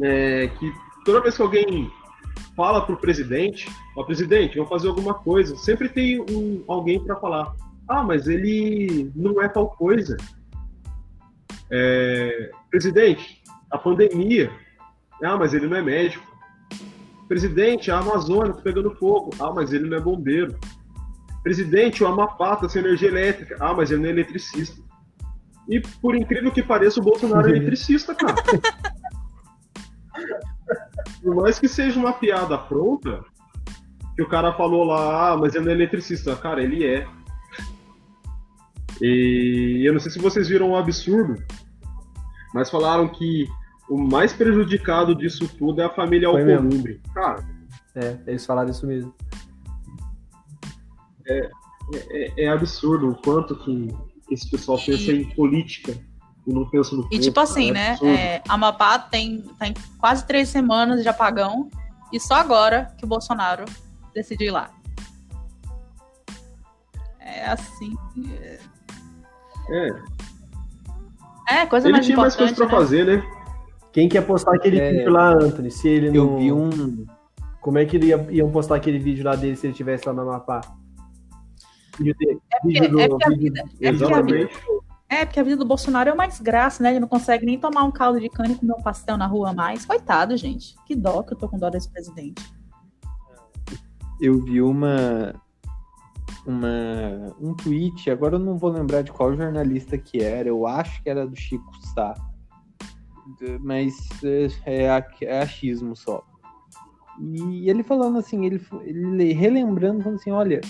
[SPEAKER 1] é, que toda vez que alguém fala pro presidente, ó, presidente, vou fazer alguma coisa, sempre tem um, alguém para falar, ah, mas ele não é tal coisa. É, presidente, a pandemia, ah, mas ele não é médico. Presidente, a Amazônia está pegando fogo. Ah, mas ele não é bombeiro. Presidente, o Amapá está sem energia elétrica. Ah, mas ele não é eletricista. E por incrível que pareça, o Bolsonaro é [LAUGHS] eletricista, cara. Por mais que seja uma piada pronta, que o cara falou lá, ah, mas ele não é eletricista. Cara, ele é. E eu não sei se vocês viram um absurdo, mas falaram que o mais prejudicado disso tudo é a família Alcolumbre. Cara.
[SPEAKER 3] É, eles falaram isso mesmo.
[SPEAKER 1] É, é, é absurdo o quanto que esse pessoal pensa em política não pensa no
[SPEAKER 2] E tipo assim, é né? É, Amapá tem, tem quase três semanas de apagão e só agora que o Bolsonaro decidiu ir lá. É assim.
[SPEAKER 1] É.
[SPEAKER 2] É, coisa
[SPEAKER 1] Ele
[SPEAKER 2] mais
[SPEAKER 1] tinha mais coisas pra
[SPEAKER 2] né?
[SPEAKER 1] fazer, né?
[SPEAKER 3] Quem quer postar aquele
[SPEAKER 4] É.
[SPEAKER 3] vídeo lá, Anthony? Se ele
[SPEAKER 4] Eu
[SPEAKER 3] não.
[SPEAKER 4] vi um.
[SPEAKER 3] Como é que ele ia, iam postar aquele vídeo lá dele se ele estivesse lá no Amapá? Vídeo dele.
[SPEAKER 2] porque-
[SPEAKER 3] vídeo do,
[SPEAKER 2] é porque a
[SPEAKER 3] vídeo-
[SPEAKER 2] vida- é porque a vida-
[SPEAKER 1] Exatamente.
[SPEAKER 2] É, porque a vida do Bolsonaro é mais graça, né? Ele não consegue nem tomar um caldo de cana e comer um pastel na rua mais. Coitado, gente. Que dó que eu tô com dó desse presidente.
[SPEAKER 4] eu vi uma uma um tweet, agora eu não vou lembrar de qual jornalista que era, eu acho que era do Chico Sá. Mas é, é, é achismo só. E ele falando assim, ele, ele relembrando, falando assim, olha,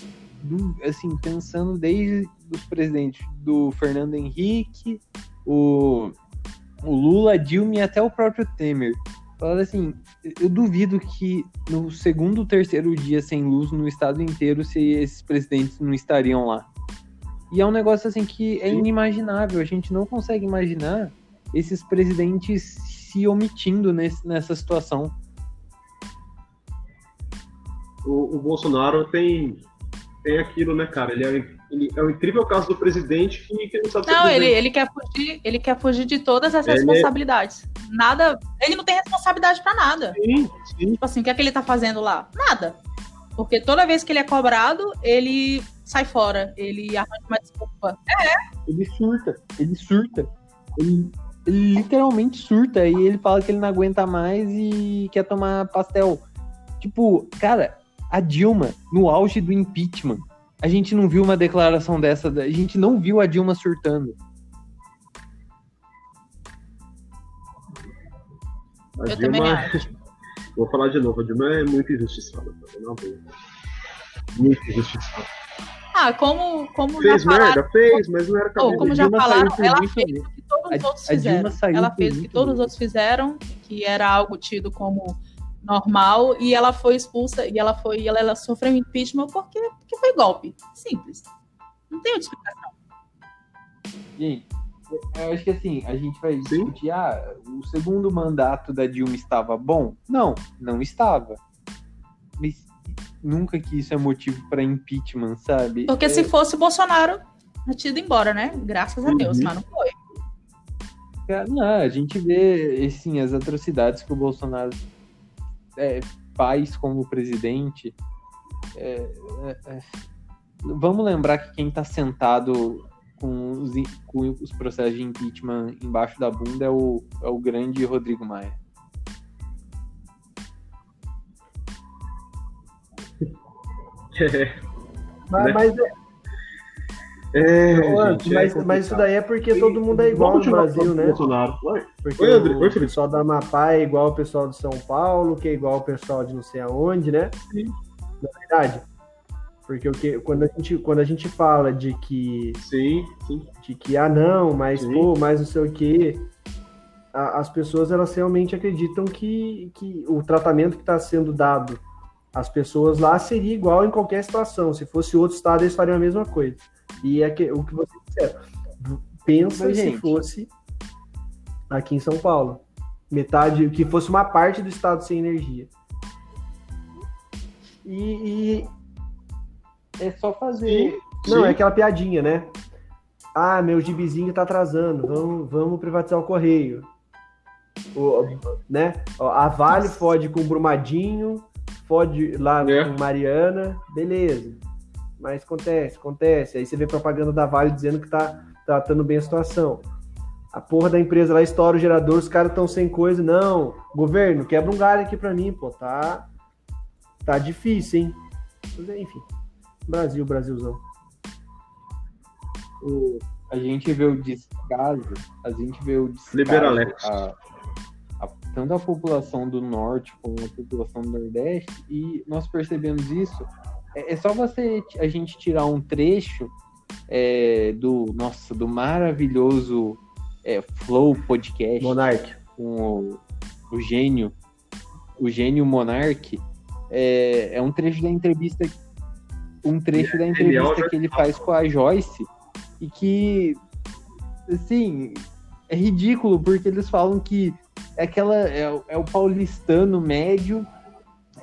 [SPEAKER 4] assim, pensando desde os presidentes do Fernando Henrique, o, o Lula, Dilma e até o próprio Temer. Falando assim, eu duvido que no segundo, terceiro dia sem luz no estado inteiro, se esses presidentes não estariam lá. E é um negócio assim que é inimaginável. A gente não consegue imaginar esses presidentes se omitindo nesse- nessa situação.
[SPEAKER 1] O, o Bolsonaro tem, tem aquilo, né, cara? Ele é, ele é um incrível caso do presidente que, que não sabe ser
[SPEAKER 2] Não, ele,
[SPEAKER 1] presidente.
[SPEAKER 2] ele, quer fugir, ele quer fugir de todas as
[SPEAKER 1] Ele-
[SPEAKER 2] responsabilidades. Nada. Ele não tem responsabilidade pra nada.
[SPEAKER 1] Sim, sim.
[SPEAKER 2] Tipo assim, o que é que ele tá fazendo lá? Nada. Porque toda vez que ele é cobrado, ele sai fora. Ele arranja uma desculpa.
[SPEAKER 4] Ele surta, ele surta. Ele, ele literalmente surta e ele fala que ele não aguenta mais e quer tomar pastel. Tipo, cara, a Dilma, no auge do impeachment, a gente não viu uma declaração dessa, a gente não viu a Dilma surtando.
[SPEAKER 1] A
[SPEAKER 2] Eu
[SPEAKER 1] Dilma,
[SPEAKER 2] também acho. [LAUGHS]
[SPEAKER 1] vou falar de novo, a Dilma é muito injustiçada. na boa. Muito injustiçada.
[SPEAKER 2] Ah, como, como
[SPEAKER 1] Fez
[SPEAKER 2] já falaram.
[SPEAKER 1] merda, fez, mas não era
[SPEAKER 2] Ou,
[SPEAKER 1] cabelo.
[SPEAKER 2] como já
[SPEAKER 4] Dilma
[SPEAKER 2] falaram, ela fez o que todos os outros fizeram. Ela fez o que todos os outros fizeram, que era algo tido como normal, e ela foi expulsa, e ela foi, ela, ela sofreu impeachment porque, porque foi golpe. Simples. Não tem outra explicação.
[SPEAKER 4] Gente, eu acho que assim, a gente vai
[SPEAKER 1] Sim.
[SPEAKER 4] discutir, ah, o segundo mandato da Dilma estava bom? Não, não estava. Mas nunca que isso é motivo para impeachment, sabe?
[SPEAKER 2] Porque
[SPEAKER 4] É,
[SPEAKER 2] se fosse o Bolsonaro, tinha tido embora, né? Graças a Deus,
[SPEAKER 1] Uhum.
[SPEAKER 2] mas não foi.
[SPEAKER 4] não, a gente vê, assim, as atrocidades que o Bolsonaro é, faz como presidente. É, é, é, vamos lembrar que quem está sentado com os, com os processos de impeachment embaixo da bunda é o, é o grande Rodrigo Maia. [LAUGHS]
[SPEAKER 3] Mas, mas, é-
[SPEAKER 1] É,
[SPEAKER 3] ô,
[SPEAKER 1] gente, é
[SPEAKER 3] mas, mas isso daí é porque todo mundo é igual no
[SPEAKER 1] o
[SPEAKER 3] Brasil, né?
[SPEAKER 1] Bolsonaro.
[SPEAKER 3] Porque
[SPEAKER 1] Oi, André.
[SPEAKER 3] o
[SPEAKER 1] Oi, Felipe.
[SPEAKER 3] pessoal da Amapá é igual o pessoal de São Paulo, que é igual o pessoal de não sei aonde, né?
[SPEAKER 1] Sim.
[SPEAKER 3] Na verdade. Porque o que, quando, a gente, quando a gente fala de que,
[SPEAKER 1] Sim, sim.
[SPEAKER 3] de que ah, não, mas
[SPEAKER 1] Sim.
[SPEAKER 3] pô, mas não sei o quê, a- as pessoas elas realmente acreditam que, que o tratamento que está sendo dado às pessoas lá seria igual em qualquer situação. Se fosse outro estado, eles fariam a mesma coisa. E é que, o que você disseram. Pensa
[SPEAKER 4] Mas,
[SPEAKER 3] se
[SPEAKER 4] gente.
[SPEAKER 3] fosse aqui em São Paulo. Metade, que fosse uma parte do estado sem energia. E, e-
[SPEAKER 4] É só fazer.
[SPEAKER 1] Sim.
[SPEAKER 3] não,
[SPEAKER 1] sim.
[SPEAKER 3] é aquela piadinha, né? Ah, meu gibizinho tá atrasando, vamos, vamos privatizar o correio. O, né? A Vale fode com Brumadinho, fode lá
[SPEAKER 1] É.
[SPEAKER 3] com Mariana, beleza. Mas acontece, acontece. Aí você vê propaganda da Vale dizendo que tá tratando bem a situação. A porra da empresa lá estoura o gerador, os caras estão sem coisa. Não, governo, quebra um galho aqui pra mim, pô. Tá, tá difícil, hein? Mas, enfim, Brasil, Brasilzão.
[SPEAKER 4] o- a gente vê o descaso, a gente vê o descaso,
[SPEAKER 1] Libera Alex.
[SPEAKER 4] a- a- tanto a população do norte como a população do nordeste, e nós percebemos isso. É, é só você a gente tirar um trecho é, do nossa do maravilhoso é, Flow Podcast
[SPEAKER 3] Monark.
[SPEAKER 4] com o, o gênio, o gênio Monark, é, é um trecho da entrevista, um trecho da entrevista que ele faz com a Joyce e que, assim, é ridículo porque eles falam que é aquela é, o- é o paulistano médio,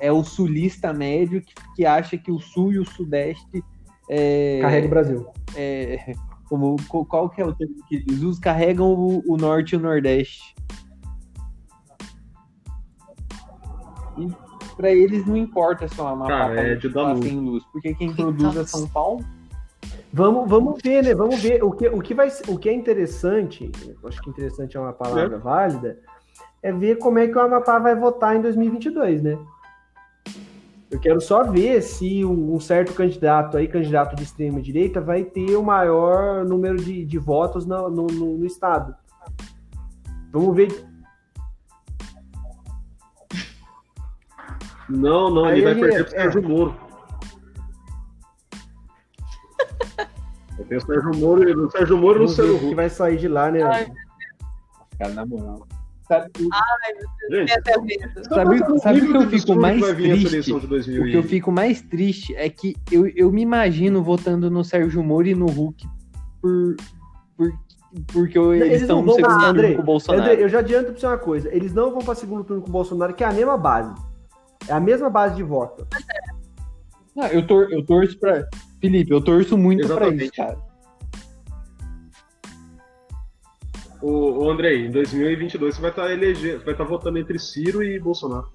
[SPEAKER 4] é o sulista médio que, que acha que o sul e o sudeste é,
[SPEAKER 3] Carrega o Brasil.
[SPEAKER 4] é, como, qual- que é o termo que eles usam? Carregam o, o norte e o nordeste. E pra eles não importa se o Amapá
[SPEAKER 1] Cara, é de dar luz.
[SPEAKER 4] sem luz, porque quem produz é São Paulo.
[SPEAKER 3] Vamos, vamos ver, né? Vamos ver. O que, o que, vai, o que é interessante, acho que interessante é uma palavra válida, é ver como é que o Amapá vai votar em 2022, né? Eu quero só ver se um certo candidato aí, candidato de extrema direita, vai ter o maior número de, de votos no, no, no- no estado. Vamos ver.
[SPEAKER 1] Não, não,
[SPEAKER 3] Aí
[SPEAKER 1] ele vai perder pro
[SPEAKER 3] é.
[SPEAKER 1] Sérgio Moro. Eu tenho o Sérgio Moro e o Sérgio Moro e o Luciano
[SPEAKER 3] que vai sair de lá, né?
[SPEAKER 2] Ai.
[SPEAKER 4] Cara, na moral. Sabe,
[SPEAKER 2] Até mesmo.
[SPEAKER 4] sabe, sabe o que eu fico mais triste? O
[SPEAKER 1] 2000
[SPEAKER 4] que eu fico mais triste é que eu, eu me imagino votando no Sérgio Moro e no Hulk por, por, porque eles,
[SPEAKER 3] Eles
[SPEAKER 4] estão
[SPEAKER 3] não
[SPEAKER 4] no
[SPEAKER 3] vão
[SPEAKER 4] segundo
[SPEAKER 3] pra-
[SPEAKER 4] turno com o Bolsonaro.
[SPEAKER 3] André, eu já adianto pra você uma coisa. Eles não vão pra segundo turno com o Bolsonaro, que é a mesma base. É a mesma base de voto.
[SPEAKER 4] Não, eu, tor eu torço pra. Felipe, eu torço muito pra
[SPEAKER 1] Exatamente.
[SPEAKER 4] isso, cara.
[SPEAKER 1] O, o Andrei, em 2022 você vai estar elegendo, vai estar votando entre Ciro e Bolsonaro.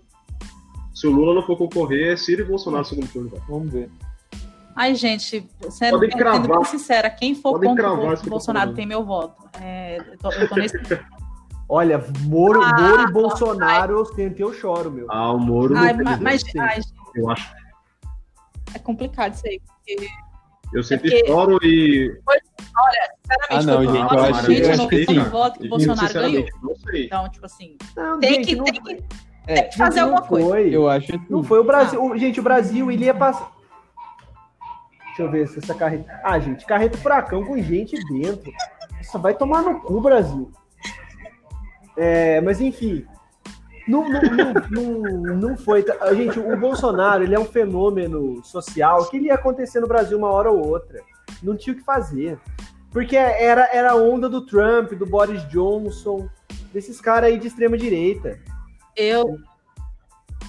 [SPEAKER 1] Se o Lula não for concorrer, é Ciro e Bolsonaro segundo turno.
[SPEAKER 4] Vamos ver.
[SPEAKER 2] Ai, gente, sendo,
[SPEAKER 1] Podem
[SPEAKER 2] sendo bem sincera, quem for
[SPEAKER 1] Podem
[SPEAKER 2] contra
[SPEAKER 1] cravar
[SPEAKER 2] o
[SPEAKER 1] eu
[SPEAKER 2] Bolsonaro tem meu voto. É, eu, tô, eu tô nesse. [LAUGHS]
[SPEAKER 3] Olha, Moro,
[SPEAKER 2] Ah,
[SPEAKER 3] Moro e Bolsonaro ostenta eu choro, meu.
[SPEAKER 1] Ah, o Moro,
[SPEAKER 2] Ai, mas, ai,
[SPEAKER 1] eu acho.
[SPEAKER 2] é complicado isso aí.
[SPEAKER 1] Eu sempre
[SPEAKER 2] porque-
[SPEAKER 1] choro e.
[SPEAKER 2] Sinceramente,
[SPEAKER 4] Ah, não,
[SPEAKER 2] foi
[SPEAKER 1] gente,
[SPEAKER 2] voto
[SPEAKER 1] eu acho-
[SPEAKER 2] gente,
[SPEAKER 1] eu acho que
[SPEAKER 2] vi
[SPEAKER 1] sim.
[SPEAKER 2] tanto voto que o Bolsonaro ganhou. Então, tipo assim,
[SPEAKER 3] Não,
[SPEAKER 2] tem
[SPEAKER 3] gente,
[SPEAKER 2] que,
[SPEAKER 3] não,
[SPEAKER 2] tem que,
[SPEAKER 4] É,
[SPEAKER 2] tem que fazer
[SPEAKER 3] não
[SPEAKER 2] alguma coisa.
[SPEAKER 3] foi.
[SPEAKER 4] eu acho assim.
[SPEAKER 3] Não foi o Brasil. o- gente, o Brasil, ele ia passar. Deixa eu ver se essa carreta. Ah, gente, carreta furacão com gente dentro. Isso vai tomar no cu, Brasil. É, mas enfim. Não, não, não, não, não foi. Gente, o Bolsonaro ele é um fenômeno social que ele ia acontecer no Brasil uma hora ou outra. Não tinha o que fazer. Porque era, era a onda do Trump, do Boris Johnson, desses caras aí de extrema direita.
[SPEAKER 2] Eu.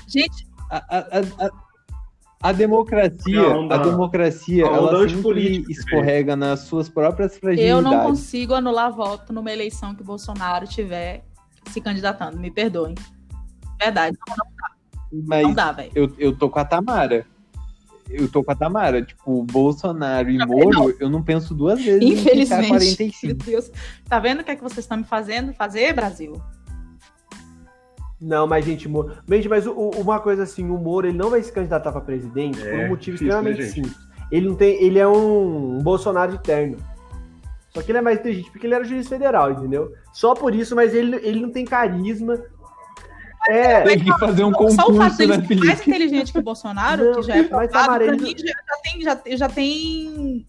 [SPEAKER 2] Gente,
[SPEAKER 4] A, a, a, a democracia,
[SPEAKER 1] A onda-
[SPEAKER 4] a democracia,
[SPEAKER 1] a onda
[SPEAKER 4] ela sempre escorrega nas suas próprias fragilidades.
[SPEAKER 2] eu não consigo anular voto numa eleição que o Bolsonaro tiver se candidatando. Me perdoem. Verdade. Não,
[SPEAKER 4] Mas
[SPEAKER 2] não dá, velho.
[SPEAKER 4] eu, eu tô com a Tamara. Eu tô com a Tamara. Tipo, Bolsonaro e Moro, eu não penso duas vezes em ficar
[SPEAKER 2] Infelizmente.
[SPEAKER 4] 45.
[SPEAKER 2] Meu Deus. Tá vendo o que é que vocês estão me fazendo fazer, Brasil?
[SPEAKER 3] Não, mas, gente, Moro. Gente, mas o- o- uma coisa assim, o Moro ele não vai se candidatar pra presidente por
[SPEAKER 1] É,
[SPEAKER 3] um motivo
[SPEAKER 1] difícil, né,
[SPEAKER 3] extremamente
[SPEAKER 1] gente?
[SPEAKER 3] simples. Ele não tem. Ele é um, um Bolsonaro de terno. Só que ele é mais inteligente porque ele era juiz federal, entendeu? Só por isso, mas ele, ele não tem carisma. É,
[SPEAKER 4] Tem que fazer um
[SPEAKER 2] Só o fato
[SPEAKER 4] concurso,
[SPEAKER 2] dele
[SPEAKER 4] né,
[SPEAKER 2] mais inteligente que o Bolsonaro,
[SPEAKER 3] Não,
[SPEAKER 2] que já é
[SPEAKER 3] mas
[SPEAKER 2] provado, pra mim já, já tem, já, já tem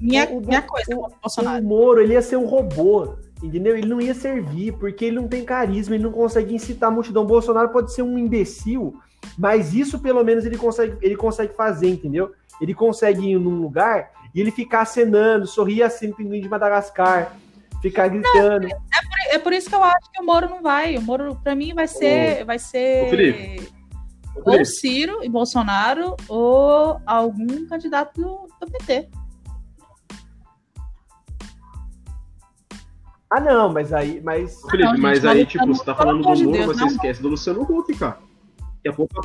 [SPEAKER 2] minha,
[SPEAKER 3] O-
[SPEAKER 2] minha coisa com o Bolsonaro.
[SPEAKER 3] o Moro, ele ia ser um robô, entendeu? Ele não ia servir, porque ele não tem carisma, ele não consegue incitar a multidão. O Bolsonaro pode ser um imbecil, mas isso pelo menos ele consegue, ele consegue fazer, entendeu? Ele consegue ir num lugar e ele ficar acenando, sorrir assim, pinguim de Madagascar, ficar gritando.
[SPEAKER 2] É por isso que eu acho que o Moro não vai. O Moro, pra mim, vai ser. vai ser
[SPEAKER 1] Ô, Felipe.
[SPEAKER 2] Ou
[SPEAKER 1] Felipe,
[SPEAKER 2] Ciro e Bolsonaro ou algum candidato do, do PT.
[SPEAKER 3] Ah, não, mas aí, mas
[SPEAKER 1] Felipe,
[SPEAKER 2] Não,
[SPEAKER 1] mas
[SPEAKER 2] gente,
[SPEAKER 1] aí,
[SPEAKER 2] mas
[SPEAKER 1] tipo, você tá falando do
[SPEAKER 2] de
[SPEAKER 1] Moro,
[SPEAKER 2] Deus,
[SPEAKER 1] você
[SPEAKER 2] não.
[SPEAKER 1] esquece do Luciano Huck, cara. Daqui a pouco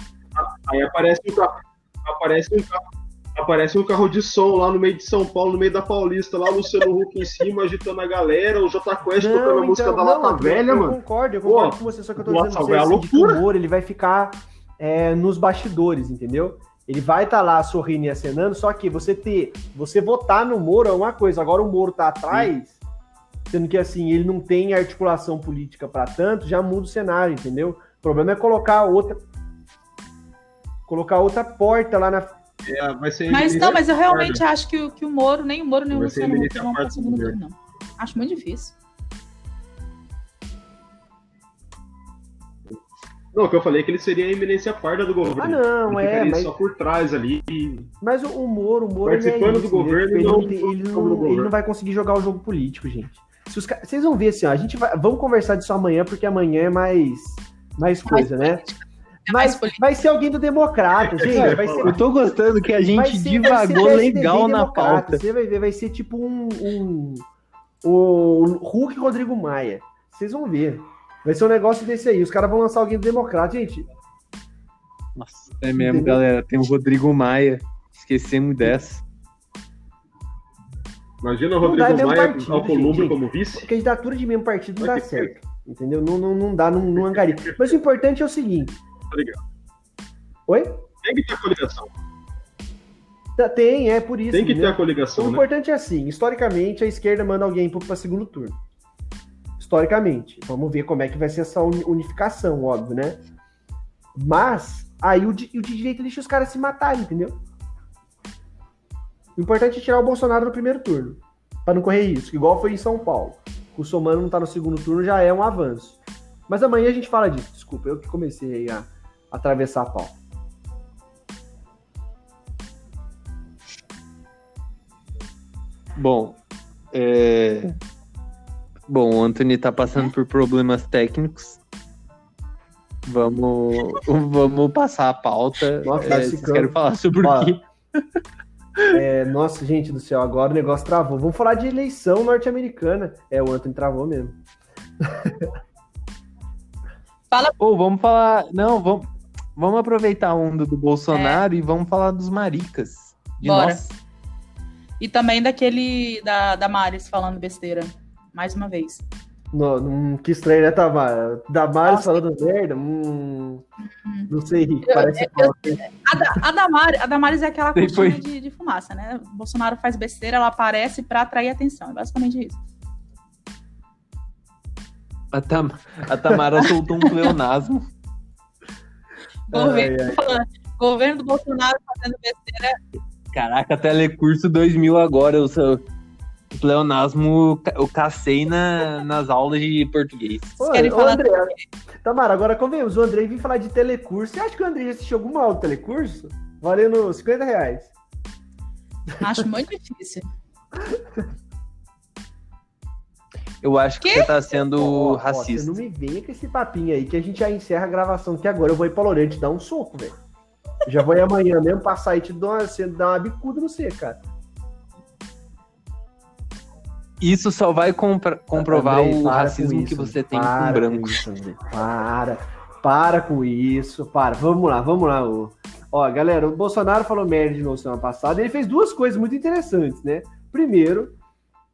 [SPEAKER 1] aí aparece um carro, aparece um carro, aparece um carro de som lá no meio de São Paulo, no meio da Paulista, lá o Luciano Huck em cima, agitando a galera, o J Quest tocando a música da Lata
[SPEAKER 3] então, não,
[SPEAKER 1] Velha,
[SPEAKER 3] eu,
[SPEAKER 1] mano.
[SPEAKER 3] Eu concordo, eu concordo
[SPEAKER 1] Pô,
[SPEAKER 3] com você, só que eu tô
[SPEAKER 1] nossa,
[SPEAKER 3] dizendo pra que o. Moro, ele vai ficar é, nos bastidores, entendeu? Ele vai estar lá sorrindo e acenando, só que você ter, você votar no Moro é uma coisa, agora o Moro tá atrás, sendo que assim, ele não tem articulação política pra tanto, já muda o cenário, entendeu? O problema é colocar outra colocar outra porta lá na
[SPEAKER 1] É, vai ser
[SPEAKER 2] Mas
[SPEAKER 1] ele-
[SPEAKER 2] não, mas eu realmente acho que, o- que o Moro, nem o Moro, nem o
[SPEAKER 1] Vai ser
[SPEAKER 2] Luciano Huck
[SPEAKER 1] milícia
[SPEAKER 2] vão o
[SPEAKER 1] do
[SPEAKER 2] segundo turno, não. Acho muito difícil.
[SPEAKER 1] Não, o que eu falei é que ele seria a eminência parda do governo.
[SPEAKER 3] Ah, não,
[SPEAKER 1] ele
[SPEAKER 3] é, mas-
[SPEAKER 1] só por trás ali.
[SPEAKER 3] Mas o, o Moro, o Moro ele é
[SPEAKER 1] Participando do
[SPEAKER 3] isso, entendeu?
[SPEAKER 1] governo
[SPEAKER 3] ele,
[SPEAKER 1] não
[SPEAKER 3] não tem- ele, não, ele não vai conseguir jogar o jogo político, gente. Se os Vocês vão ver assim, ó, a gente vai. Vamos conversar disso amanhã, porque amanhã é mais, mais coisa, né?
[SPEAKER 2] É
[SPEAKER 3] Mas
[SPEAKER 2] político.
[SPEAKER 3] vai ser alguém do democrata, [LAUGHS] gente. Vai ser,
[SPEAKER 4] Eu tô gostando que a
[SPEAKER 3] vai
[SPEAKER 4] gente
[SPEAKER 3] ser- vai ser
[SPEAKER 4] divagou legal na pauta.
[SPEAKER 3] Você vai ver, vai ser tipo um. um o Hulk e Rodrigo Maia. Vocês vão ver. Vai ser um negócio desse aí. Os caras vão lançar alguém do democrata, gente.
[SPEAKER 4] Nossa, é mesmo,
[SPEAKER 3] Entendeu?
[SPEAKER 4] galera. Tem o Rodrigo Maia. Esquecemos dessa.
[SPEAKER 1] Imagina o
[SPEAKER 3] dá,
[SPEAKER 1] Rodrigo Maia
[SPEAKER 3] partido,
[SPEAKER 1] Alcolumbre
[SPEAKER 3] gente.
[SPEAKER 1] como vice.
[SPEAKER 3] Candidatura de mesmo partido não
[SPEAKER 1] Vai
[SPEAKER 3] dá certo. Entendeu? Não, não, não dá, não, não angaria. Mas o importante é o seguinte.
[SPEAKER 1] Tá ligado?
[SPEAKER 3] Oi?
[SPEAKER 1] Tem que ter a coligação.
[SPEAKER 3] Tá, Tem, é por isso.
[SPEAKER 1] Tem que ter
[SPEAKER 3] entendeu?
[SPEAKER 1] a coligação,
[SPEAKER 3] O
[SPEAKER 1] né?
[SPEAKER 3] importante é assim, historicamente a esquerda manda alguém para segundo turno. Historicamente. Vamos ver como é que vai ser essa uni- unificação, óbvio, né? Mas aí o de, o de direita deixa os caras se matarem, entendeu? O importante é tirar o Bolsonaro no primeiro turno. Pra não correr risco, igual foi em São Paulo. O Somano não tá no segundo turno já é um avanço. Mas amanhã a gente fala disso. Desculpa, eu que comecei aí a atravessar a pauta.
[SPEAKER 4] Bom, é... Bom, o Anthony tá passando por problemas técnicos. Vamos, [LAUGHS] vamos passar a pauta.
[SPEAKER 3] Nossa,
[SPEAKER 4] É,
[SPEAKER 3] tá
[SPEAKER 4] vocês
[SPEAKER 3] ficando-
[SPEAKER 4] querem falar sobre o quê?
[SPEAKER 3] É, nossa, gente do céu, agora o negócio travou. Vamos falar de eleição norte-americana. É, o Anthony travou mesmo.
[SPEAKER 4] Ou vamos falar. Não, vamos, vamos aproveitar a onda do Bolsonaro e vamos falar dos maricas. De
[SPEAKER 2] Bora.
[SPEAKER 4] nós.
[SPEAKER 2] E também daquele da, da Maris falando besteira. Mais uma vez.
[SPEAKER 3] No, hum, que estranho, né, Tamara? Damares
[SPEAKER 2] Nossa.
[SPEAKER 3] falando merda? Hum, não sei,
[SPEAKER 2] Eu-
[SPEAKER 3] parece
[SPEAKER 2] eu- A, da, a, Damares, a Damares é aquela cortina de, de fumaça, né? O Bolsonaro faz besteira, ela aparece pra atrair atenção. É basicamente isso.
[SPEAKER 4] A, Tam- a Tamara soltou um pleonasmo. [LAUGHS]
[SPEAKER 2] Governo,
[SPEAKER 3] Ai,
[SPEAKER 2] falando, governo do Bolsonaro fazendo besteira.
[SPEAKER 4] Caraca, Telecurso 2000 agora. O seu o pleonasmo eu cacei na, nas aulas de português.
[SPEAKER 3] Ô,
[SPEAKER 2] querem
[SPEAKER 3] ô, André, Tamara, agora convenhamos, o André vem falar de telecurso. Você acha que o André já assistiu alguma aula de telecurso? Valendo 50 reais.
[SPEAKER 2] Acho muito difícil. [LAUGHS]
[SPEAKER 4] Eu acho que
[SPEAKER 2] Quê?
[SPEAKER 4] você tá sendo
[SPEAKER 3] ó,
[SPEAKER 4] racista.
[SPEAKER 3] Você não me venha com esse papinho aí que a gente já encerra a gravação, que agora eu vou ir pra Lorena te dar um soco, velho. Já vou ir amanhã mesmo passar e te dar uma, dar uma bicuda no você, cara.
[SPEAKER 4] Isso só vai compra- comprovar
[SPEAKER 3] Andrei,
[SPEAKER 4] o racismo
[SPEAKER 3] com
[SPEAKER 4] que
[SPEAKER 3] isso,
[SPEAKER 4] você tem
[SPEAKER 3] para
[SPEAKER 4] com brancos.
[SPEAKER 3] isso, Andrei. Para, para com isso, para. Vamos lá, vamos lá. ô. Ó, galera, o Bolsonaro falou merda de novo semana passada. Ele fez duas coisas muito interessantes, né? Primeiro,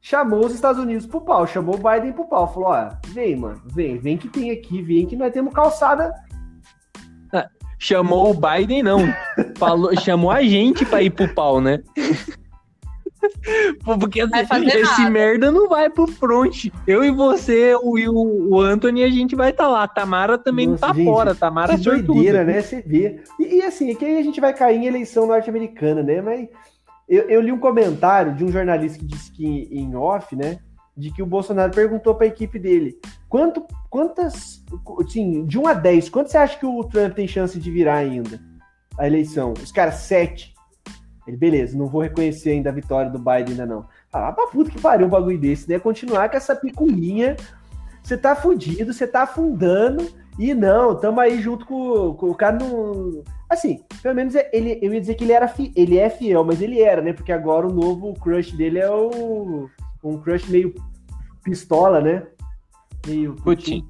[SPEAKER 3] chamou os Estados Unidos pro pau, chamou o Biden pro pau. Falou: ó, vem, mano, vem, vem que tem aqui, vem que nós temos calçada.
[SPEAKER 4] Chamou o Biden, não. Falou, [LAUGHS] chamou a gente pra ir pro pau, né? Porque
[SPEAKER 2] fazer
[SPEAKER 4] esse
[SPEAKER 2] nada.
[SPEAKER 4] merda não vai pro front. Eu e você, o, e o, o Anthony, a gente vai estar tá lá. Tamara também
[SPEAKER 3] Nossa,
[SPEAKER 4] não tá
[SPEAKER 3] gente,
[SPEAKER 4] fora. Tamara é
[SPEAKER 3] doideira, né? Você vê. E, e assim, é que aí a gente vai cair em eleição norte-americana, né? Mas eu, eu li um comentário de um jornalista que disse que em off, né? De que o Bolsonaro perguntou para a equipe dele: quanto, quantas, assim, de 1 a 10, quanto você acha que o Trump tem chance de virar ainda a eleição? Os caras, 7. Ele, beleza, não vou reconhecer ainda a vitória do Biden ainda não. Ah, pra puta que pariu um bagulho desse, né? Continuar com essa picuinha. Você tá fudido, você tá afundando. E não, tamo aí junto com, com o cara não. Assim, pelo menos é- ele, eu ia dizer que ele era fi- ele é fiel, mas ele era, né? Porque agora o novo crush dele é o. Um crush meio pistola, né? Meio.
[SPEAKER 4] Putin.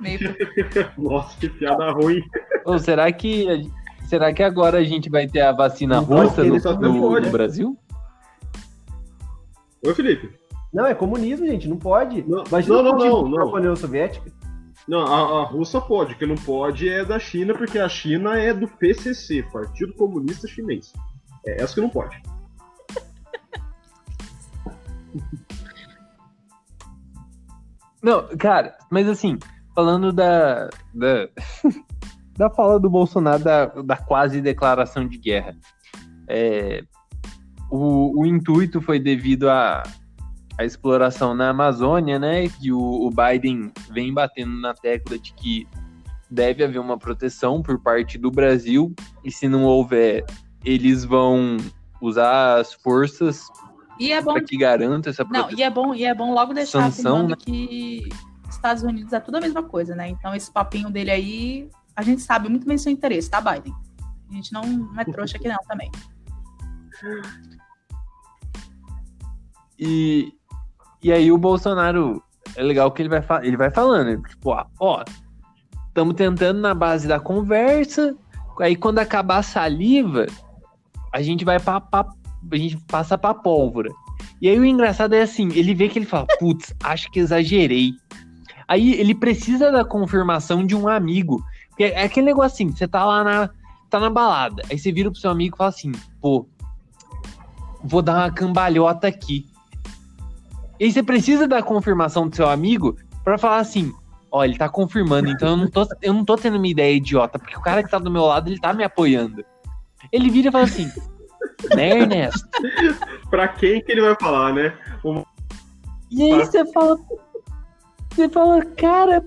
[SPEAKER 2] Meio [LAUGHS]
[SPEAKER 1] Nossa, que piada ruim.
[SPEAKER 4] Ou será que será que agora a gente vai ter a vacina
[SPEAKER 3] vai
[SPEAKER 4] russa no,
[SPEAKER 1] só
[SPEAKER 4] no- no Brasil?
[SPEAKER 1] Oi, Felipe.
[SPEAKER 3] Não, é comunismo, gente, não pode.
[SPEAKER 1] Não,
[SPEAKER 3] Imagina
[SPEAKER 1] não, não, não, não.
[SPEAKER 3] com a União Soviética.
[SPEAKER 1] Não, a, a Rússia pode, o que não pode é da China, porque a China é do PCC, Partido Comunista Chinês. É essa que não pode. [LAUGHS]
[SPEAKER 4] Não, cara, mas assim, falando da. da, [LAUGHS] da fala do Bolsonaro, da, da quase declaração de guerra. é, o, o intuito foi devido à à exploração na Amazônia, né? Que o, o Biden vem batendo na tecla de que deve haver uma proteção por parte do Brasil, e se não houver, eles vão usar as forças
[SPEAKER 2] é
[SPEAKER 4] para que garanta essa
[SPEAKER 2] Não,
[SPEAKER 4] proteção.
[SPEAKER 2] e é bom, e é bom logo deixar
[SPEAKER 4] Sanção, né?
[SPEAKER 2] que Estados Unidos é tudo a mesma coisa, né? Então esse papinho dele aí, a gente sabe muito bem seu interesse, tá, Biden? A gente não, não é trouxa aqui não também.
[SPEAKER 4] E, e aí o Bolsonaro, é legal que ele vai, ele vai falando, ele, tipo, ó, ó, estamos tentando na base da conversa, aí quando acabar a saliva, a gente vai pra, pra- a gente passa pra pólvora. E aí o engraçado é assim, ele vê que ele fala, putz, acho que exagerei. Aí ele precisa da confirmação de um amigo. Porque é aquele negócio assim, você tá lá na, tá na balada, aí você vira pro seu amigo e fala assim, pô, vou dar uma cambalhota aqui. E aí você precisa da confirmação do seu amigo pra falar assim, ó, ele tá confirmando, então eu não tô, eu não tô tendo uma ideia idiota, porque o cara que tá do meu lado, ele tá me apoiando. Ele vira e fala assim, né, Ernesto?
[SPEAKER 1] Pra quem que ele vai falar, né? O-
[SPEAKER 4] E aí você fala. Você fala, cara,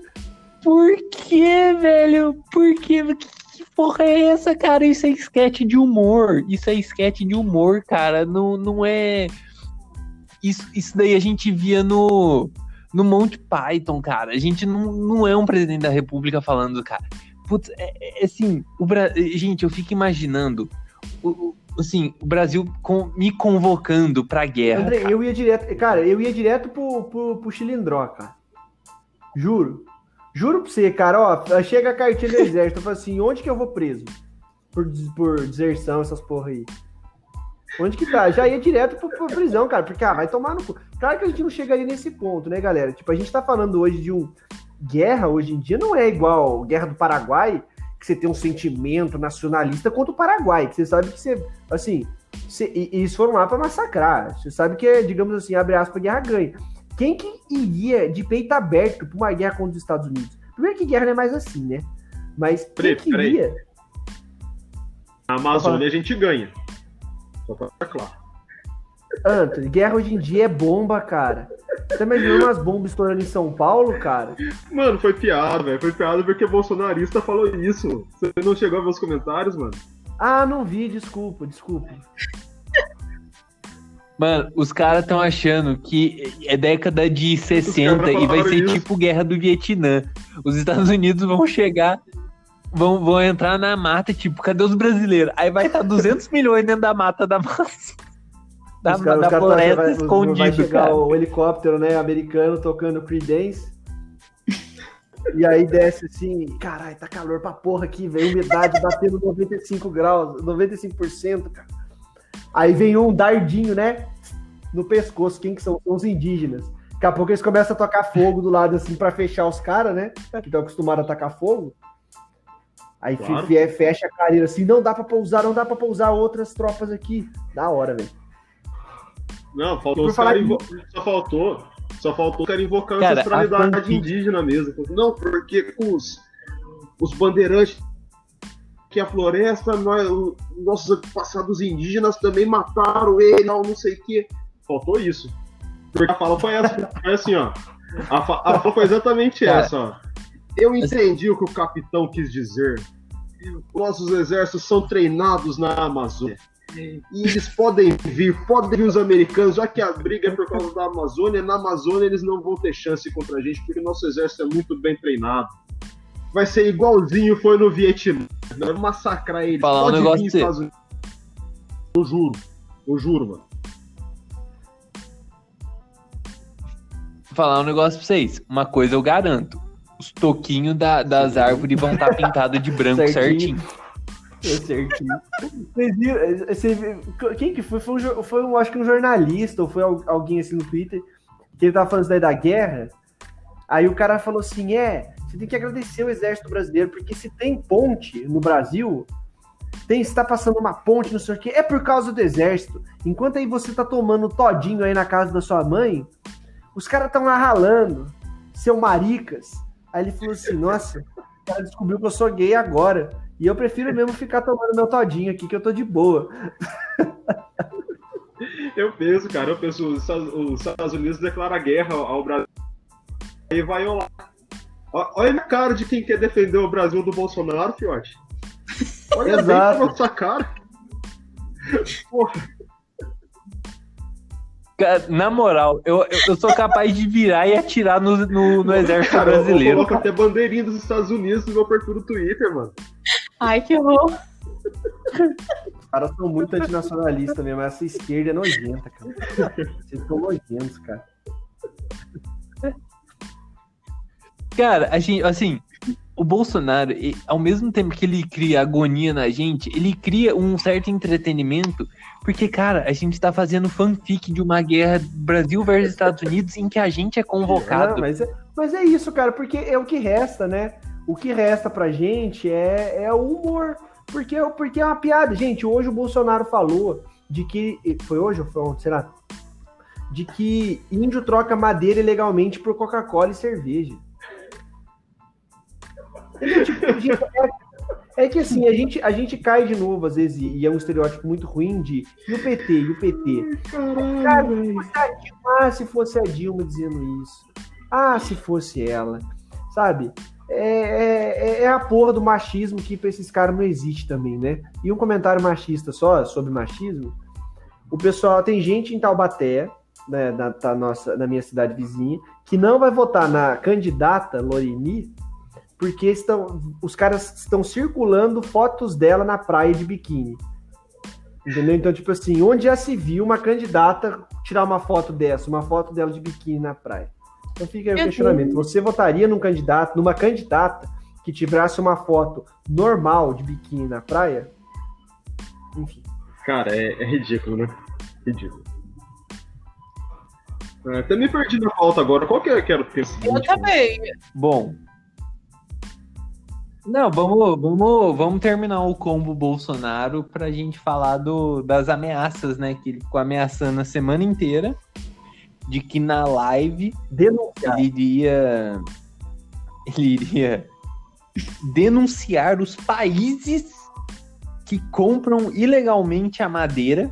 [SPEAKER 4] por que, velho? Por? Que que porra é essa, cara? Isso é esquete de humor. Isso é esquete de humor, cara. Não, não é. Isso, isso daí a gente via no, no Monty Python, cara. A gente não, não é um presidente da república falando, cara. Putz, é, é assim, o Bra... gente, eu fico imaginando. O, assim, o Brasil com- me convocando pra guerra.
[SPEAKER 3] André,
[SPEAKER 4] cara.
[SPEAKER 3] eu ia direto. Cara, eu ia direto pro, pro, pro Chilindró, cara. Juro. Juro pra você, cara, ó, chega a cartilha do [LAUGHS] exército, eu falo assim, onde que eu vou preso? Por, por deserção, essas porra aí. Onde que tá? Já ia direto pro, pro prisão, cara, porque, ah, vai tomar no cu. Claro que a gente não chegaria nesse ponto, né, galera? Tipo, a gente tá falando hoje de um... Guerra, hoje em dia, não é igual Guerra do Paraguai, que você tem um sentimento nacionalista contra o Paraguai, que você sabe que você, assim, você- e, eles foram lá pra massacrar. Você sabe que é, digamos assim, abre aspas, guerra ganha. Quem que iria de peito aberto pra uma guerra contra os Estados Unidos? Primeiro que guerra não é mais assim, né? Mas quem
[SPEAKER 1] Peraí,
[SPEAKER 3] que
[SPEAKER 1] peraí.
[SPEAKER 3] iria?
[SPEAKER 1] A Amazônia a gente ganha. Só pra ficar claro.
[SPEAKER 3] Anthony, guerra hoje em dia é bomba, cara. Você imaginando umas bombas estourando em São Paulo, cara?
[SPEAKER 1] Mano, foi piada, velho. Foi piada porque o bolsonarista falou isso. Você não chegou a ver os comentários, mano?
[SPEAKER 3] Ah, não vi, desculpa, desculpa.
[SPEAKER 4] Mano, os caras estão achando que é década de 60
[SPEAKER 1] caras
[SPEAKER 4] e vai ser
[SPEAKER 1] isso.
[SPEAKER 4] tipo guerra do Vietnã. Os Estados Unidos vão chegar, vão, vão entrar na mata, tipo, cadê os brasileiros? Aí vai estar [LAUGHS] 200 milhões dentro da mata da massa. Da,
[SPEAKER 3] Os caras-
[SPEAKER 4] da floresta
[SPEAKER 3] vai, vai
[SPEAKER 4] escondido,
[SPEAKER 3] chegar
[SPEAKER 4] cara.
[SPEAKER 3] o helicóptero, né, americano tocando Creedence. E aí desce assim, caralho, tá calor pra porra aqui, velho. Umidade batendo 95 graus, 95%, cara. Aí vem um dardinho, né? No pescoço. Quem que são? São os indígenas. Daqui a pouco eles começam a tocar fogo do lado, assim, pra fechar os caras, né? Que estão acostumados a tacar fogo. Aí
[SPEAKER 1] Claro.
[SPEAKER 3] fe- fecha a careira assim, não dá pra pousar, não dá pra pousar outras tropas aqui. Da hora, velho.
[SPEAKER 1] Não, faltou os caras. invo- Só faltou. Só faltou os caras invocando
[SPEAKER 4] Cara,
[SPEAKER 1] ancestralidade
[SPEAKER 4] a
[SPEAKER 1] indígena mesmo. Não, porque os, os bandeirantes que a floresta, nós, os nossos antepassados indígenas também mataram ele, não, não sei o quê. Faltou isso. Porque a fala foi essa. Foi assim, ó. A, fa- a fala foi exatamente
[SPEAKER 4] Cara.
[SPEAKER 1] essa, ó. Eu entendi o que o capitão quis dizer. Nossos exércitos são treinados na Amazônia. E eles podem vir, podem vir os americanos, já que a briga é por causa da Amazônia, na Amazônia eles não vão ter chance contra a gente, porque nosso exército é muito bem treinado. Vai ser igualzinho foi no Vietnã. Vai massacrar eles.
[SPEAKER 4] Falar um
[SPEAKER 1] Pode
[SPEAKER 4] negócio
[SPEAKER 1] vir. Estados Unidos. Eu juro. Eu juro, mano.
[SPEAKER 4] falar um negócio pra vocês. Uma coisa eu garanto. Os toquinhos da- das árvores vão estar pintados de branco
[SPEAKER 3] Certinho.
[SPEAKER 4] certinho.
[SPEAKER 3] É certinho. Viu- quem que foi? Foi, um, foi um, acho que um jornalista, ou foi al- alguém assim no Twitter, que ele tava falando isso daí da guerra. Aí o cara falou assim: é, você tem que agradecer o exército brasileiro, porque se tem ponte no Brasil, tem, se tá passando uma ponte, não sei o quê, é por causa do exército. Enquanto aí você tá tomando todinho aí na casa da sua mãe, os caras tão lá ralando, seu maricas. Aí ele falou assim: nossa, o cara descobriu que eu sou gay agora. E eu prefiro mesmo ficar tomando meu todinho aqui, que eu tô de boa. [LAUGHS]
[SPEAKER 1] Eu penso, cara, eu penso, os Estados, os Estados Unidos declara guerra ao Brasil. Aí vai. Ó- Olha a cara de quem quer defender o Brasil do Bolsonaro, fiote. Olha bem
[SPEAKER 3] Exato.
[SPEAKER 1] pra nossa cara. Porra,
[SPEAKER 4] Na moral, eu, eu- eu sou capaz de virar e atirar no, no, no exército
[SPEAKER 1] cara, eu
[SPEAKER 4] brasileiro.
[SPEAKER 1] coloco até bandeirinha dos Estados Unidos no meu perfil do Twitter, mano.
[SPEAKER 2] Ai, que horror.
[SPEAKER 3] Os caras são muito antinacionalistas mesmo. Essa esquerda é nojenta, cara. Vocês são nojentos, cara.
[SPEAKER 4] Cara, a gente, assim, o Bolsonaro, ao mesmo tempo que ele cria agonia na gente, ele cria um certo entretenimento, porque, cara, a gente tá fazendo fanfic de uma guerra Brasil versus Estados Unidos em que a gente é convocado.
[SPEAKER 3] mas, é, mas é isso, cara, porque é o que resta, né? O que resta pra gente é, é o humor. Porque, porque é uma piada. Gente, hoje o Bolsonaro falou de que. Foi hoje ou foi ontem? Será? De que índio troca madeira ilegalmente por Coca-Cola e cerveja. Tipo, é, é que assim, a gente, a gente cai de novo, às vezes, e é um estereótipo muito ruim de. E o PT? E o PT? Cara, se fosse a Dilma, ah, se fosse a Dilma dizendo isso. Ah, se fosse ela. Sabe? É, é, é a porra do machismo que pra esses caras não existe também, né? E um comentário machista só sobre machismo. O pessoal, tem gente em Taubaté, né, na, tá nossa, na minha cidade vizinha, que não vai votar na candidata Lorini, porque estão, os caras estão circulando fotos dela na praia de biquíni. Entendeu? Então, tipo assim, onde já se viu uma candidata tirar uma foto dessa, uma foto dela de biquíni na praia? Então fica aí o questionamento. Você votaria num candidato, numa candidata que tivesse uma foto normal de biquíni na praia? Enfim.
[SPEAKER 1] Cara, é, é ridículo, né? Ridículo. É, até me perdi na pauta agora. Qual que é que era o texto?
[SPEAKER 2] Eu também.
[SPEAKER 4] Bom. Não, vamos, vamos, vamos terminar o combo Bolsonaro pra gente falar do, das ameaças, né? Que ele ficou ameaçando a semana inteira de que na live
[SPEAKER 3] Denunciar.
[SPEAKER 4] ele iria. Ele iria denunciar os países que compram ilegalmente a madeira.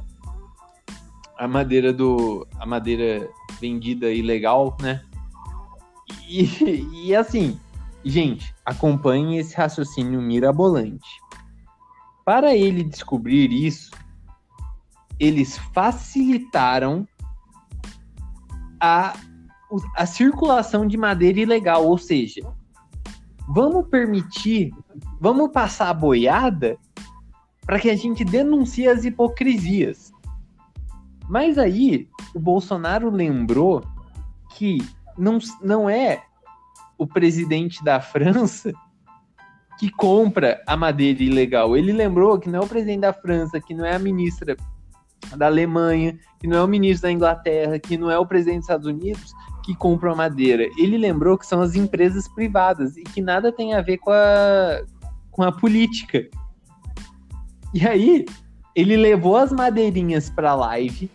[SPEAKER 4] A madeira do. A madeira vendida ilegal, né? E, e assim, gente, acompanhe esse raciocínio mirabolante. Para ele descobrir isso, eles facilitaram a, a circulação de madeira ilegal, ou seja, vamos permitir, vamos passar a boiada para que a gente denuncie as hipocrisias. Mas aí o Bolsonaro lembrou que não, não é o presidente da França [LAUGHS] que compra a madeira ilegal. Ele lembrou que não é o presidente da França, que não é a ministra da Alemanha, que não é o ministro da Inglaterra, que não é o presidente dos Estados Unidos que compra a madeira. Ele lembrou que são as empresas privadas e que nada tem a ver com a, com a política. E aí, ele levou as madeirinhas para live,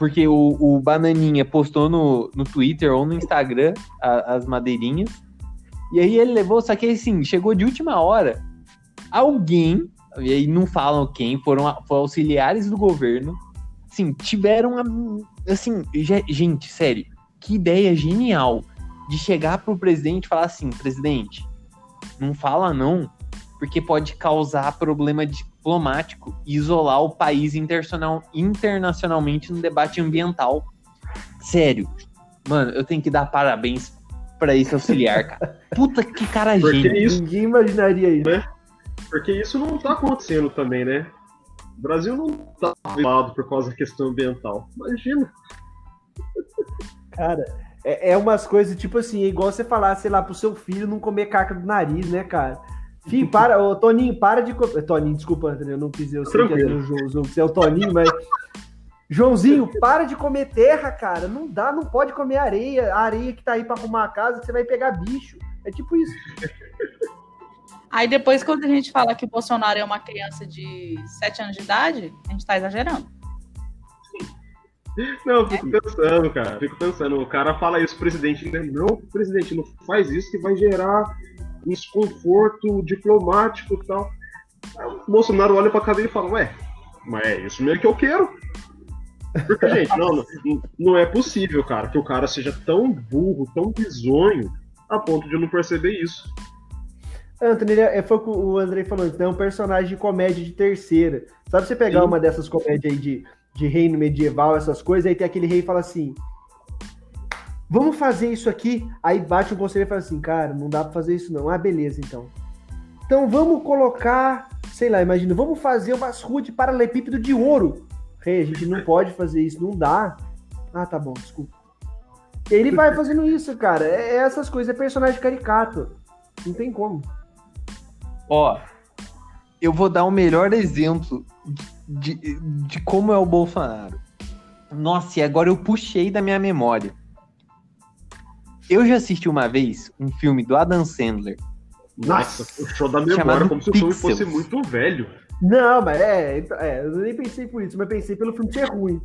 [SPEAKER 4] porque o, o Bananinha postou no, no Twitter ou no Instagram a, as madeirinhas. E aí ele levou, só que assim, chegou de última hora. Alguém, e aí não falam quem, foram, foram auxiliares do governo, assim, tiveram, assim, gente, sério, que ideia genial de chegar pro presidente e falar assim, presidente, não fala não, porque pode causar problema diplomático e isolar o país internacionalmente no debate ambiental. Sério, mano, eu tenho que dar parabéns para esse auxiliar, cara. [LAUGHS] Puta que cara gênio.
[SPEAKER 3] Isso, Ninguém imaginaria isso.
[SPEAKER 1] Né? Porque isso não tá acontecendo também, né? O Brasil não tá lado por causa da questão ambiental. Imagina. [LAUGHS]
[SPEAKER 3] Cara, é, é umas coisas tipo assim, é igual você falar, sei lá, pro seu filho não comer caca do nariz, né, cara? Filho, para, ô, Toninho, para de comer. Toninho, desculpa, Antônio, eu não quis eu sei Tranquilo. que é o Joãozinho, você é o Toninho, mas. Joãozinho, para de comer terra, cara. Não dá, não pode comer areia. A areia que tá aí pra arrumar a casa, você vai pegar bicho. É tipo isso.
[SPEAKER 2] Aí depois, quando a gente fala que o Bolsonaro é uma criança de 7 anos de idade, a gente tá exagerando.
[SPEAKER 1] Não, eu fico é. pensando, cara. Fico pensando, o cara fala isso, presidente, né? Não, presidente, não faz isso que vai gerar desconforto diplomático e tal. Aí o Bolsonaro olha pra cadeira e fala, ué, mas é isso mesmo que eu quero. Porque, [LAUGHS] gente, não, não, não é possível, cara, que o cara seja tão burro, tão bizonho, a ponto de não perceber isso.
[SPEAKER 3] Anthony, é, foi o que o Andrei falou antes, né? Um personagem de comédia de terceira. Sabe você pegar Sim. uma dessas comédias aí de, de reino medieval, essas coisas, aí tem aquele rei e fala assim: Vamos fazer isso aqui. Aí bate o conselheiro e fala assim, cara, não dá pra fazer isso não. Ah, beleza, então. Então vamos colocar, sei lá, imagina, vamos fazer umas ruas de paralelepípedo de ouro. Rei, a gente não pode fazer isso, não dá. Ah, tá bom, desculpa. Ele vai fazendo isso, cara. É, é essas coisas, é personagem caricato. Não tem como.
[SPEAKER 4] Ó, eu vou dar o melhor exemplo de, de, de como é o Bolsonaro. Nossa, e agora eu puxei da minha memória. Eu já assisti uma vez um filme do Adam Sandler.
[SPEAKER 1] Nossa, o show da memória, como se o filme fosse muito velho.
[SPEAKER 3] Não, mas é, é, eu nem pensei por isso, mas pensei pelo filme ser ruim.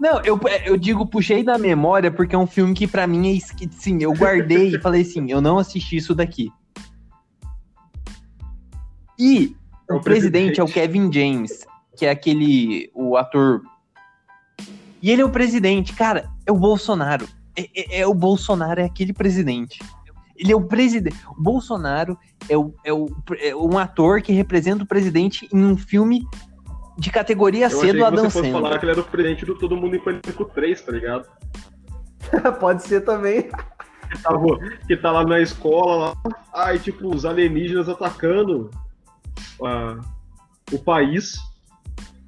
[SPEAKER 4] Não, eu, eu digo puxei da memória porque é um filme que para mim é esquisito. Sim, eu guardei e falei assim, eu não assisti isso daqui. E é o, o presidente, presidente é o Kevin James, que é aquele o ator. E ele é o presidente, cara, é o Bolsonaro é, é, é, o Bolsonaro, é aquele presidente. Ele é o presidente. O Bolsonaro é, o, é, o, é um ator que representa o presidente em um filme de categoria Eu C do Adam
[SPEAKER 1] Sandler. Você falar que ele era o presidente do Todo Mundo em Pânico 3, tá ligado? [LAUGHS]
[SPEAKER 3] Pode ser também.
[SPEAKER 1] Que tá, que tá, lá na escola, lá, aí tipo, os alienígenas atacando uh, o país.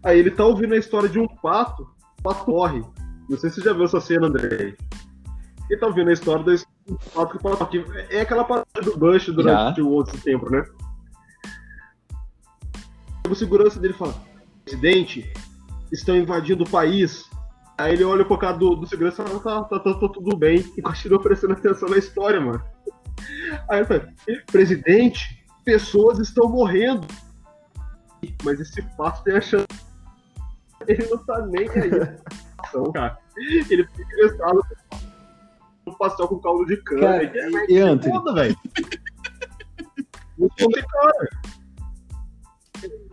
[SPEAKER 1] Aí ele tá ouvindo a história de um pato, o pato morre. Não sei se você já viu essa cena, André. Quem tá ouvindo a história do que é aquela parte do Bush durante Já. o outro tempo, né? O segurança dele fala: Presidente, estão invadindo o país. Aí ele olha pro cara do, do segurança e fala: tá, tá, tá, tá, tudo bem. [LAUGHS] E continua prestando atenção na história, mano. Aí ele fala: Presidente, pessoas estão morrendo. Mas esse passo tem a chance. Ele não tá nem aí. [LAUGHS] Então, cara, ele fica interessado um pastel com caldo de cana. Cara,
[SPEAKER 4] é, e Anthony? Foda, velho. [LAUGHS]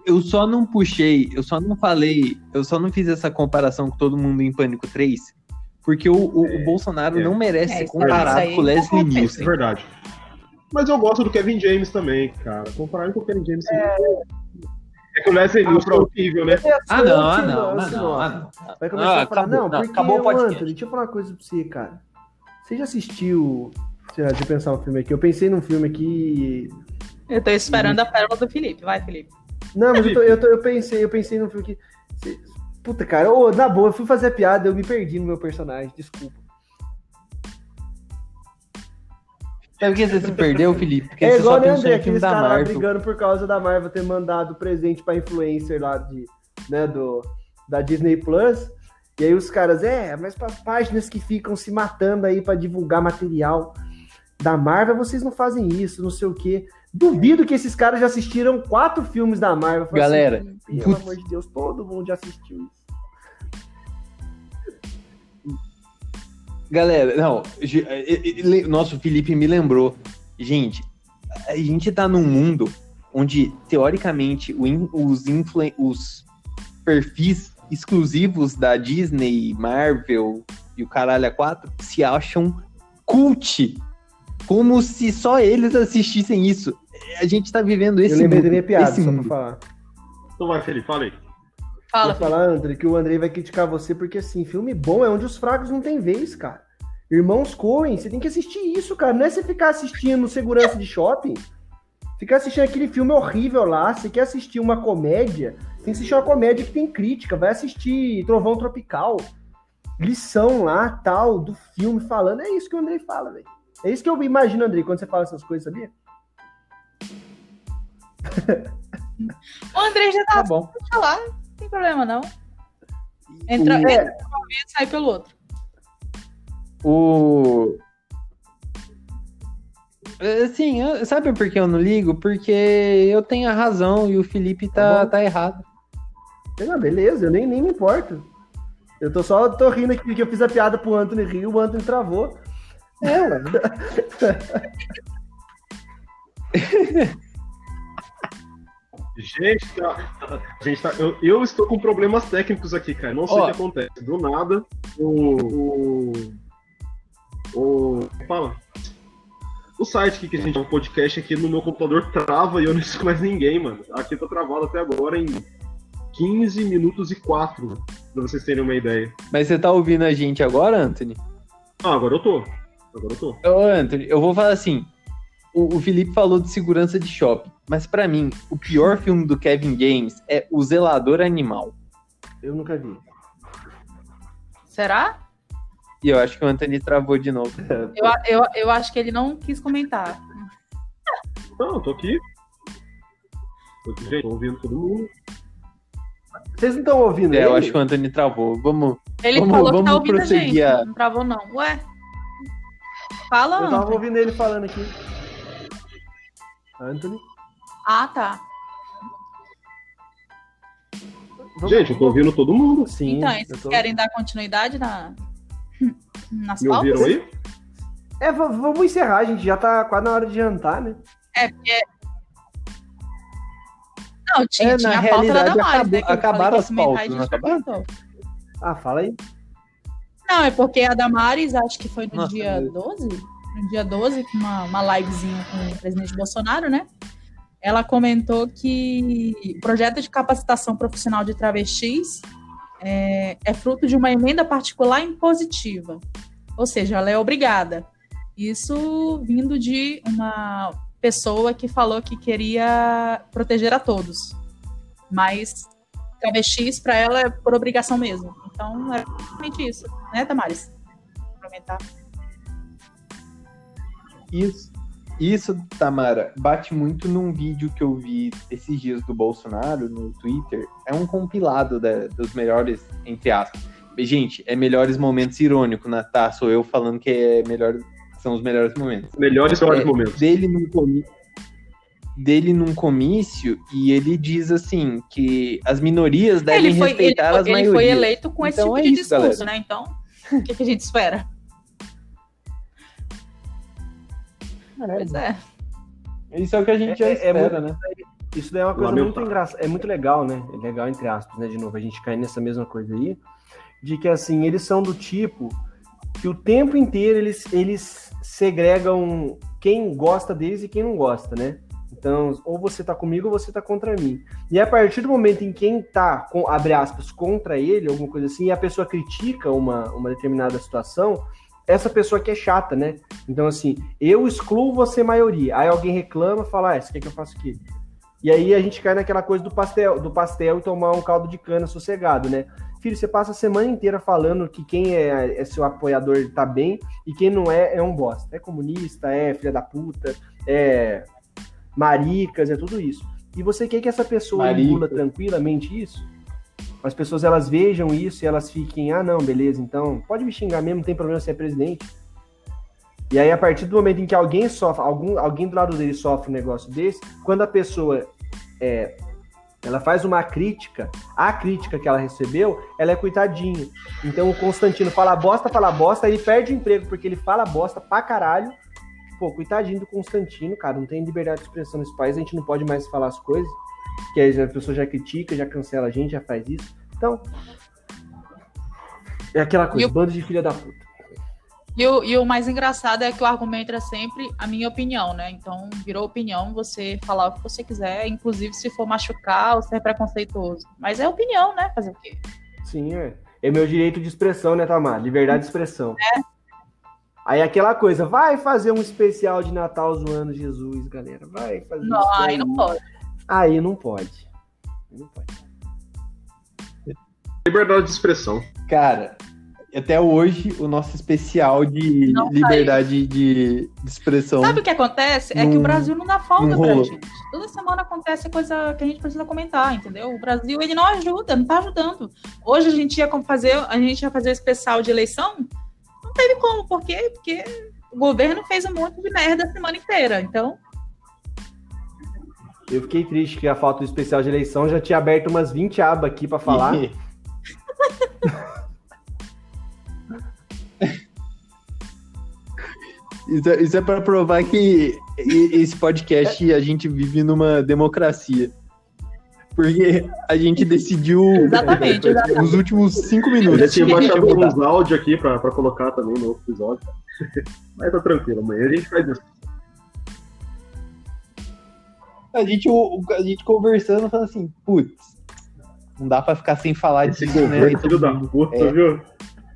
[SPEAKER 4] eu só não puxei, eu só não falei, eu só não fiz essa comparação com todo mundo em Pânico 3, porque o, o, é, o Bolsonaro é. não merece é, ser comparado com o Leslie Nielsen.
[SPEAKER 1] É verdade. Mas eu gosto do Kevin James também, cara. Comparar com o Kevin James é, é que o Leslie ah, Nielsen é horrível, né?
[SPEAKER 4] Ah, não, ah, não, ah, não, ah, não.
[SPEAKER 3] Vai começar ah, a falar, acabou, não, porque, acabou o podcast. Anthony, deixa eu falar uma coisa pra você, cara. Você já assistiu. Deixa eu pensar um filme aqui. Eu pensei num filme aqui.
[SPEAKER 2] Eu tô esperando a pérola do Felipe. Vai, Felipe.
[SPEAKER 3] Não, mas eu, tô, eu, tô, eu, pensei, eu pensei num filme que. Puta, cara, oh, na boa, eu fui fazer a piada, eu me perdi no meu personagem, desculpa.
[SPEAKER 4] Sabe por que você se perdeu, Felipe? Porque
[SPEAKER 3] É igual,
[SPEAKER 4] só
[SPEAKER 3] né,
[SPEAKER 4] pensou
[SPEAKER 3] André? Aqueles caras brigando por causa da Marvel ter mandado presente pra influencer lá de, né, do, da Disney Plus. E aí os caras, é, mas para páginas que ficam se matando aí pra divulgar material da Marvel, vocês não fazem isso, não sei o quê. Duvido que esses caras já assistiram quatro filmes da Marvel. Falei
[SPEAKER 4] Galera,
[SPEAKER 3] assim, pelo amor de Deus, todo mundo já assistiu isso.
[SPEAKER 4] Galera, não, ge- e- e- le- nossa, o Felipe me lembrou. Gente, a gente tá num mundo onde, teoricamente, os, influen- os perfis exclusivos da Disney, Marvel e o caralho a 4 se acham cult. Como se só eles assistissem isso. A gente tá vivendo esse
[SPEAKER 3] eu lembrei
[SPEAKER 4] mundo.
[SPEAKER 3] da minha piada, só pra falar.
[SPEAKER 1] Então vai, Felipe, fala aí.
[SPEAKER 2] Fala,
[SPEAKER 3] Vou falar, André, que o Andrei vai criticar você, porque assim, filme bom é onde os fracos não têm vez, cara. Irmãos Coen, você tem que assistir isso, cara. Não é você ficar assistindo segurança de shopping. Ficar assistindo aquele filme horrível lá. Você quer assistir uma comédia? Tem que assistir uma comédia que tem crítica. Vai assistir Trovão Tropical. Lição lá, tal, do filme falando. É isso que o Andrei fala, velho. É isso que eu imagino, Andrei, quando você fala essas coisas, sabia?
[SPEAKER 2] O André já
[SPEAKER 4] Tá
[SPEAKER 2] tá
[SPEAKER 4] bom.
[SPEAKER 2] lá, não tem problema não. Entra,
[SPEAKER 3] É.
[SPEAKER 2] entra por um e sai pelo outro.
[SPEAKER 4] O. Assim, eu- sabe por que eu não ligo? Porque eu tenho a razão e o Felipe tá,
[SPEAKER 3] Tá
[SPEAKER 4] tá errado.
[SPEAKER 3] Não, beleza, eu nem, nem me importo. Eu tô só tô rindo aqui porque eu fiz a piada pro Anthony Rio, o Anthony travou.
[SPEAKER 4] É, ué.
[SPEAKER 1] Gente, tá, gente tá, eu, eu estou com problemas técnicos aqui, cara. Não sei
[SPEAKER 4] Ó.
[SPEAKER 1] o que acontece. Do nada, o. O. o fala. O site aqui que a gente tem um podcast aqui no meu computador trava e eu não [LAUGHS] escuto mais ninguém, mano. Aqui tá travado até agora em 15 minutos e 4, pra vocês terem uma ideia.
[SPEAKER 4] Mas você tá ouvindo a gente agora, Anthony?
[SPEAKER 1] Ah, agora eu tô. Agora eu tô.
[SPEAKER 4] Ô, Anthony, eu vou falar assim. O, o Felipe falou de segurança de shopping, mas pra mim, o pior filme do Kevin James é O Zelador Animal.
[SPEAKER 3] Eu nunca vi.
[SPEAKER 2] Será?
[SPEAKER 4] E eu acho que o Anthony travou de novo. [LAUGHS]
[SPEAKER 2] Eu, eu, eu acho que ele não quis comentar.
[SPEAKER 1] Não, eu tô aqui. Tô aqui, gente, tô ouvindo todo mundo.
[SPEAKER 3] Vocês não estão ouvindo
[SPEAKER 4] É, eu
[SPEAKER 3] ele?
[SPEAKER 4] acho que o Anthony travou. Vamos.
[SPEAKER 2] Ele
[SPEAKER 4] Vamos-
[SPEAKER 2] falou que
[SPEAKER 4] vamos
[SPEAKER 2] tá ouvindo a
[SPEAKER 4] prosseguir
[SPEAKER 2] gente.
[SPEAKER 4] a-
[SPEAKER 2] Não travou, não. Ué? Fala,
[SPEAKER 3] Eu tava
[SPEAKER 2] Anthony.
[SPEAKER 3] ouvindo ele falando aqui. Anthony?
[SPEAKER 2] Ah, tá.
[SPEAKER 3] Vamos-
[SPEAKER 1] Gente, eu tô ouvindo todo mundo.
[SPEAKER 3] Sim.
[SPEAKER 2] então,
[SPEAKER 3] eu
[SPEAKER 2] vocês
[SPEAKER 3] tô-
[SPEAKER 2] querem dar continuidade na... [LAUGHS] nas
[SPEAKER 1] Me
[SPEAKER 2] pautas?
[SPEAKER 1] ouviram aí?
[SPEAKER 3] É, vamos encerrar, a gente já tá quase na hora de jantar, né?
[SPEAKER 2] É, porque... Não, tinha,
[SPEAKER 4] É, na
[SPEAKER 2] tinha a pauta da Damares,
[SPEAKER 4] acabou-
[SPEAKER 2] né? eu
[SPEAKER 4] acabaram as pautas, não acabaram?
[SPEAKER 3] Ah, fala aí.
[SPEAKER 2] Não, é porque a Damares, acho que foi no
[SPEAKER 4] Nossa,
[SPEAKER 2] dia
[SPEAKER 4] meu
[SPEAKER 2] 12, no dia 12, com uma, uma livezinha com o presidente Bolsonaro, né? Ela comentou que o projeto de capacitação profissional de travestis é, é fruto de uma emenda particular impositiva. Ou seja, ela é obrigada. Isso vindo de uma pessoa que falou que queria proteger a todos. Mas travestis, para ela, é por obrigação mesmo. Então, é exatamente isso, né, Tamares? Complementar.
[SPEAKER 4] Isso, isso, Tamara, bate muito num vídeo que eu vi esses dias do Bolsonaro no Twitter. É um compilado da- dos melhores, entre aspas. Gente, é melhores momentos irônico, né? Tá, sou eu falando que é melhor, são os melhores momentos.
[SPEAKER 1] Melhores e piores
[SPEAKER 4] É,
[SPEAKER 1] momentos.
[SPEAKER 4] Dele num, comi- dele num comício e ele diz assim que as minorias devem
[SPEAKER 2] Ele foi, ele,
[SPEAKER 4] respeitar
[SPEAKER 2] foi,
[SPEAKER 4] as
[SPEAKER 2] ele
[SPEAKER 4] maiorias.
[SPEAKER 2] foi eleito com esse
[SPEAKER 4] Então
[SPEAKER 2] tipo
[SPEAKER 4] é
[SPEAKER 2] de
[SPEAKER 4] isso,
[SPEAKER 2] discurso,
[SPEAKER 4] galera.
[SPEAKER 2] né? Então, o que, que a gente espera? Pois é.
[SPEAKER 4] Isso é o que a gente já
[SPEAKER 3] É- é
[SPEAKER 4] espera, né?
[SPEAKER 3] Isso daí é uma coisa
[SPEAKER 1] Lamentável.
[SPEAKER 3] muito engraçada. É muito legal, né? É legal, entre aspas, né? De novo, a gente cair nessa mesma coisa aí. De que, assim, eles são do tipo que o tempo inteiro eles, eles segregam quem gosta deles e quem não gosta, né? Então, ou você tá comigo ou você tá contra mim. E a partir do momento em quem tá, com, abre aspas, contra ele, alguma coisa assim, e a pessoa critica uma, uma determinada situação, essa pessoa que é chata, né? Então, assim, eu excluo você maioria. Aí alguém reclama, fala, ah, você quer que eu faça o quê? E aí a gente cai naquela coisa do pastel, do pastel e tomar um caldo de cana sossegado, né? Filho, você passa a semana inteira falando que quem é, é seu apoiador tá bem e quem não é, é um bosta. É comunista, é filha da puta, é maricas, é tudo isso. E você quer que essa pessoa
[SPEAKER 1] Marica.
[SPEAKER 3] engula tranquilamente isso? As pessoas elas vejam isso e elas fiquem, ah não, beleza, então pode me xingar mesmo, não tem problema ser presidente. E aí, a partir do momento em que alguém sofre, algum, alguém do lado dele sofre um negócio desse, quando a pessoa é, ela faz uma crítica, a crítica que ela recebeu, ela é coitadinha. Então o Constantino fala bosta, fala bosta, ele perde o emprego porque ele fala bosta pra caralho. Pô, coitadinho do Constantino, cara, não tem liberdade de expressão nesse país, a gente não pode mais falar as coisas, que a pessoa já critica, já cancela a gente, já faz isso. Então, é aquela coisa,
[SPEAKER 2] E o-
[SPEAKER 3] bando de filha da puta.
[SPEAKER 2] E o, e o mais engraçado é que o argumento é sempre a minha opinião, né? Então, virou opinião você falar o que você quiser, inclusive se for machucar ou ser preconceituoso. Mas é opinião, né? Fazer o quê?
[SPEAKER 3] Sim, é. É meu direito de expressão, né, Tamar? Liberdade de expressão. Aí aquela coisa, vai fazer um especial de Natal zoando Jesus, galera. Vai fazer
[SPEAKER 2] Não,
[SPEAKER 3] isso
[SPEAKER 2] aí não pode.
[SPEAKER 3] Aí não pode. Aí não pode.
[SPEAKER 1] Liberdade de expressão.
[SPEAKER 5] Cara, até hoje, o nosso especial de
[SPEAKER 2] Não
[SPEAKER 5] liberdade de, de expressão.
[SPEAKER 2] Sabe o que acontece? É que
[SPEAKER 5] Num-
[SPEAKER 2] o Brasil não dá folga
[SPEAKER 5] num
[SPEAKER 2] pra gente. Toda semana acontece coisa que a gente precisa comentar, entendeu? O Brasil, ele não ajuda, não tá ajudando. Hoje a gente ia como fazer, a gente ia fazer o especial de eleição, não teve como, por quê? Porque o governo fez um monte de merda a semana inteira, então...
[SPEAKER 3] Eu fiquei triste que a falta do especial de eleição já tinha aberto umas 20 abas aqui pra falar. [LAUGHS]
[SPEAKER 5] Isso é, isso é para provar que esse podcast a gente vive numa democracia. Porque a gente decidiu
[SPEAKER 2] Exatamente, exatamente.
[SPEAKER 5] nos últimos cinco minutos.
[SPEAKER 1] já tinha
[SPEAKER 5] que a gente
[SPEAKER 1] baixado
[SPEAKER 5] mudar.
[SPEAKER 1] uns áudios aqui pra, pra colocar também no outro episódio. [LAUGHS] Mas tá tranquilo, amanhã a gente faz isso.
[SPEAKER 5] A gente, a gente conversando, falando assim, putz, não dá pra ficar sem falar
[SPEAKER 1] Esse
[SPEAKER 5] disso, né?
[SPEAKER 1] governo, filho da puta,
[SPEAKER 5] É.
[SPEAKER 1] viu?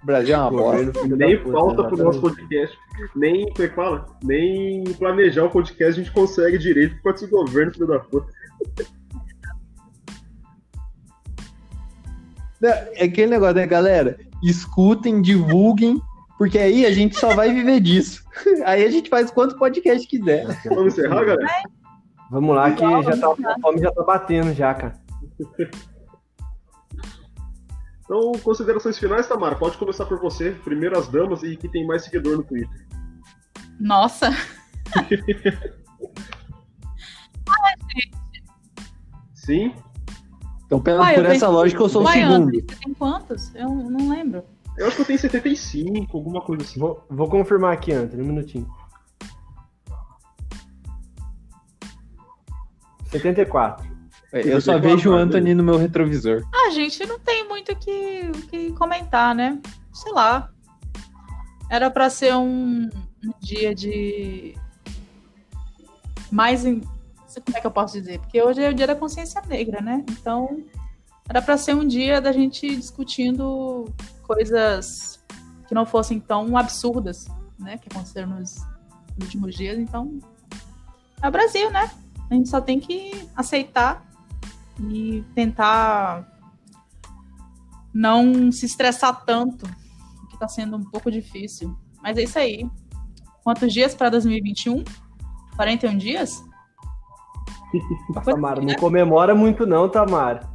[SPEAKER 5] O Brasil é uma bosta.
[SPEAKER 1] Nem falta pro nosso podcast. Nem, como é que fala? Nem planejar o podcast a gente consegue direito por causa desse governo, filho da puta.
[SPEAKER 5] É aquele negócio, né, galera? Escutem, divulguem, porque aí a gente só vai viver disso. [LAUGHS] Aí a gente faz quanto podcast quiser.
[SPEAKER 1] Vamos encerrar, galera?
[SPEAKER 3] Vamos lá que já tá, a fome já tá batendo já, cara.
[SPEAKER 1] Então, considerações finais, Tamara. Pode começar por você. Primeiro as damas e que tem mais seguidor no Twitter.
[SPEAKER 2] Nossa, [LAUGHS]
[SPEAKER 1] Sim?
[SPEAKER 5] Então, pela,
[SPEAKER 2] Uai,
[SPEAKER 5] por essa
[SPEAKER 2] pensei-
[SPEAKER 5] lógica, eu sou o
[SPEAKER 2] Vai,
[SPEAKER 5] segundo.
[SPEAKER 2] André, você tem quantos? Eu não lembro.
[SPEAKER 1] Eu acho que eu tenho 75, alguma coisa assim.
[SPEAKER 3] Vou, vou confirmar aqui, Antônio, um minutinho. 74.
[SPEAKER 5] Eu só vejo o Anthony no meu retrovisor.
[SPEAKER 2] Ah, gente, não tem muito o que, que comentar, né? Sei lá. Era pra ser um, um dia de. Mais. Sei como é que eu posso dizer? Porque hoje é o dia da consciência negra, né? Então. Era pra ser um dia da gente discutindo coisas que não fossem tão absurdas, né? Que aconteceram nos, nos últimos dias. Então. É o Brasil, né? A gente só tem que aceitar e tentar não se estressar tanto, que tá sendo um pouco difícil. Mas é isso aí. Quantos dias para 2021? 41 dias? [LAUGHS]
[SPEAKER 3] Tamara,
[SPEAKER 2] assim,
[SPEAKER 3] não comemora muito não, Tamara.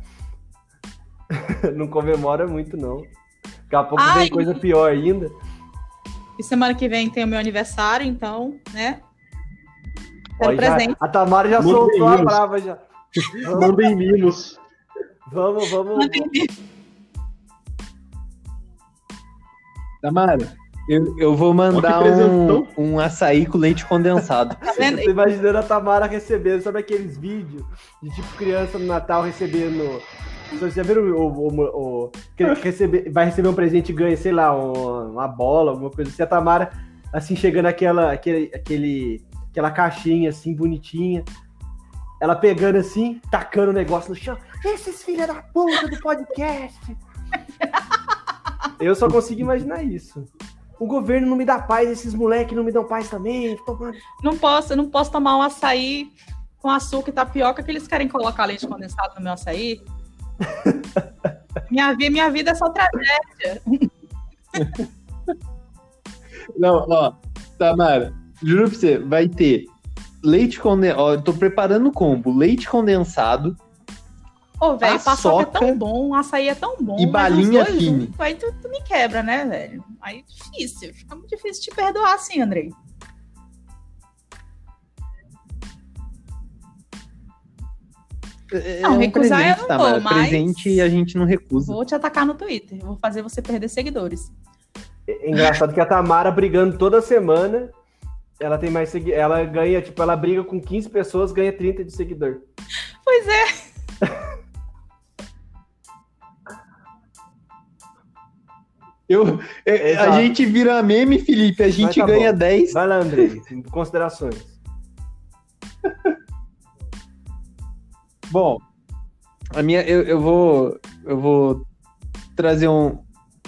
[SPEAKER 3] [LAUGHS] não comemora muito não. Daqui a pouco
[SPEAKER 2] Ai.
[SPEAKER 3] vem coisa pior ainda.
[SPEAKER 2] E semana que vem tem o meu aniversário, então, né? Quero
[SPEAKER 3] já-
[SPEAKER 2] presente.
[SPEAKER 3] a Tamara já
[SPEAKER 1] Mandem
[SPEAKER 3] soltou a
[SPEAKER 1] mimos.
[SPEAKER 3] brava já. Vamos,
[SPEAKER 1] Mandem mimos.
[SPEAKER 3] vamos, vamos.
[SPEAKER 5] Tamara, eu, eu vou mandar
[SPEAKER 1] que presentão.
[SPEAKER 5] um, um açaí com leite condensado.
[SPEAKER 2] Tá vendo?
[SPEAKER 3] Eu tô imaginando a Tamara recebendo, sabe aqueles vídeos de tipo criança no Natal recebendo. Vocês já viram o, o, o- o- que receber, vai receber um presente e ganha, sei lá, um- uma bola, alguma coisa assim. A Tamara, assim, chegando aquela, aquele, aquele, aquela caixinha assim, bonitinha. Ela pegando assim, tacando o negócio no chão. Esses filha da puta do podcast! Eu só consigo imaginar isso. O governo não me dá paz, esses moleques não me dão paz também.
[SPEAKER 2] Não posso, eu não posso tomar um açaí com açúcar e tapioca que eles querem colocar leite condensado no meu açaí. [LAUGHS] Minha, vi- minha vida é só tragédia.
[SPEAKER 4] Não, ó, Tamara, juro pra você, vai ter leite condensado. Ó, eu tô preparando o combo: leite condensado
[SPEAKER 2] Ô, velho, paçoca é tão bom, açaí é tão bom.
[SPEAKER 4] e balinha fine.
[SPEAKER 2] juntos, Aí tu, tu me quebra, né, velho? Aí é difícil. Fica muito difícil te perdoar assim, Andrei.
[SPEAKER 4] É
[SPEAKER 2] Não,
[SPEAKER 4] um
[SPEAKER 2] recusar eu
[SPEAKER 4] presente,
[SPEAKER 2] não
[SPEAKER 4] Tamara.
[SPEAKER 2] vou, mas-
[SPEAKER 4] Presente a gente não recusa.
[SPEAKER 2] Vou te atacar no Twitter. Vou fazer você perder seguidores.
[SPEAKER 3] É engraçado que a Tamara brigando toda semana, ela tem mais segui... ela ganha, tipo, ela briga com 15 pessoas, ganha 30 de seguidor.
[SPEAKER 2] Pois é. [LAUGHS]
[SPEAKER 4] Eu, é, a gente vira meme, Felipe, a gente
[SPEAKER 3] tá
[SPEAKER 4] ganha
[SPEAKER 3] bom.
[SPEAKER 4] 10.
[SPEAKER 3] Vai lá, Andrei, considerações. [LAUGHS]
[SPEAKER 4] Bom, a minha, eu, eu vou, eu vou trazer um.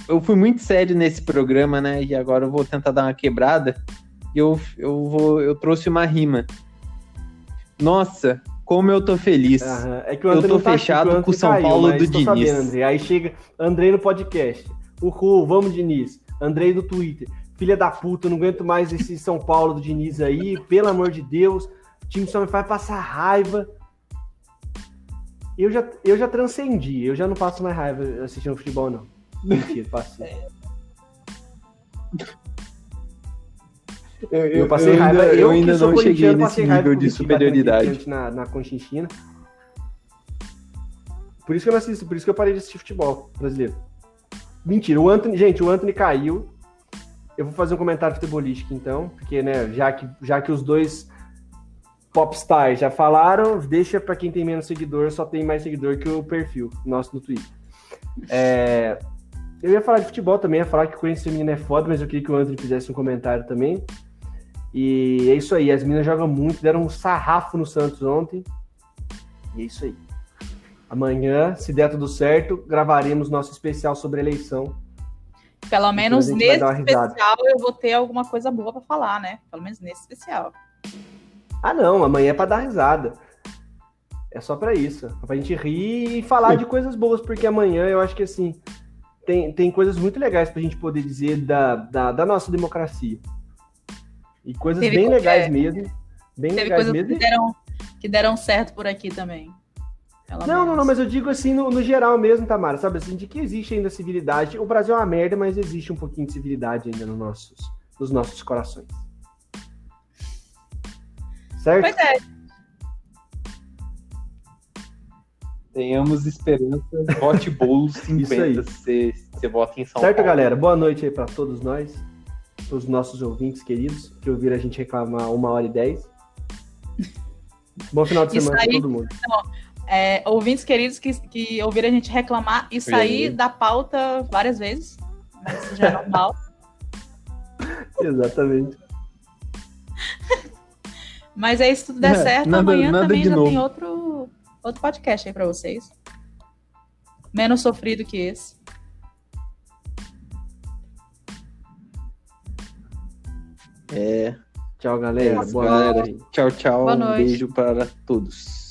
[SPEAKER 4] Eu fui muito sério nesse programa, né? E agora eu vou tentar dar uma quebrada. Eu, eu vou, eu trouxe uma rima. Nossa, como eu tô feliz.
[SPEAKER 3] Aham, É que o
[SPEAKER 4] Eu
[SPEAKER 3] Andrei
[SPEAKER 4] tô
[SPEAKER 3] tá
[SPEAKER 4] fechado com o São
[SPEAKER 3] caiu,
[SPEAKER 4] Paulo do
[SPEAKER 3] sabendo,
[SPEAKER 4] Diniz.
[SPEAKER 3] Andrei. Aí chega Andrei no podcast. Uhul, vamos, Diniz. Andrei no Twitter. Filha da puta, não aguento mais esse São Paulo do Diniz aí. Pelo amor de Deus. O time só me faz passar raiva. Eu já, eu já transcendi. Eu já não passo mais raiva assistindo futebol, não. Mentira, passei. [LAUGHS]
[SPEAKER 4] Eu,
[SPEAKER 3] Eu, passei
[SPEAKER 4] eu
[SPEAKER 3] raiva.
[SPEAKER 4] ainda,
[SPEAKER 3] Eu,
[SPEAKER 4] eu ainda não cheguei nesse nível de superioridade.
[SPEAKER 3] Na, na Conchinchina. Por isso que eu não assisto, por isso que eu parei de assistir futebol brasileiro. Mentira, o Anthony, gente, o Anthony caiu. Eu vou fazer um comentário futebolístico então, porque, né, já que, já que os dois popstars já falaram, deixa pra quem tem menos seguidor, só tem mais seguidor que o perfil nosso no Twitter. É, eu ia falar de futebol também, ia falar que o Corinthians feminino é foda, mas eu queria que o Anthony fizesse um comentário também. E é isso aí, as meninas jogam muito, deram um sarrafo no Santos ontem. E é isso aí. Amanhã, se der tudo certo, gravaremos nosso especial sobre eleição.
[SPEAKER 2] Pelo menos
[SPEAKER 3] vai
[SPEAKER 2] nesse especial eu vou ter alguma coisa boa pra falar, né? Pelo menos nesse especial.
[SPEAKER 3] Ah, não, amanhã é pra dar risada. É só pra isso. É pra gente rir e falar de [LAUGHS] coisas boas, porque amanhã eu acho que assim. Tem, tem coisas muito legais pra gente poder dizer da, da, da nossa democracia. E coisas
[SPEAKER 2] Teve
[SPEAKER 3] bem
[SPEAKER 2] co-
[SPEAKER 3] legais
[SPEAKER 2] é.
[SPEAKER 3] mesmo. Bem
[SPEAKER 2] Teve
[SPEAKER 3] legais
[SPEAKER 2] coisas
[SPEAKER 3] mesmo.
[SPEAKER 2] que deram, que deram certo por aqui também.
[SPEAKER 3] Não, não,
[SPEAKER 2] menos.
[SPEAKER 3] não, mas eu digo assim no, no geral mesmo, Tamara, sabe assim, de que existe ainda civilidade. O Brasil é uma merda, mas existe um pouquinho de civilidade ainda nos nossos, nos nossos corações. Certo?
[SPEAKER 2] Pois é,
[SPEAKER 4] Tenhamos esperança. Vote Boulos [LAUGHS]
[SPEAKER 3] aí.
[SPEAKER 4] 50 se você vota em São
[SPEAKER 3] certo,
[SPEAKER 4] Paulo.
[SPEAKER 3] galera? Boa noite aí pra todos nós, os nossos ouvintes queridos, que ouviram a gente reclamar uma hora e dez. Bom final de semana pra
[SPEAKER 2] aí.
[SPEAKER 3] todo mundo.
[SPEAKER 2] é, ouvintes queridos que, que ouviram a gente reclamar e sair da pauta várias vezes. Mas isso já é normal. [LAUGHS]
[SPEAKER 3] Exatamente. [LAUGHS]
[SPEAKER 2] Mas aí, se tudo der
[SPEAKER 4] É,
[SPEAKER 2] certo,
[SPEAKER 4] nada-
[SPEAKER 2] amanhã
[SPEAKER 4] nada
[SPEAKER 2] também
[SPEAKER 4] de
[SPEAKER 2] já
[SPEAKER 4] novo.
[SPEAKER 2] tem outro, outro podcast aí pra vocês. Menos sofrido que esse.
[SPEAKER 4] É,
[SPEAKER 3] Tchau, galera. Boa
[SPEAKER 4] galera.
[SPEAKER 3] noite.
[SPEAKER 4] Tchau, tchau.
[SPEAKER 2] Boa
[SPEAKER 4] um
[SPEAKER 2] noite.
[SPEAKER 4] beijo para todos.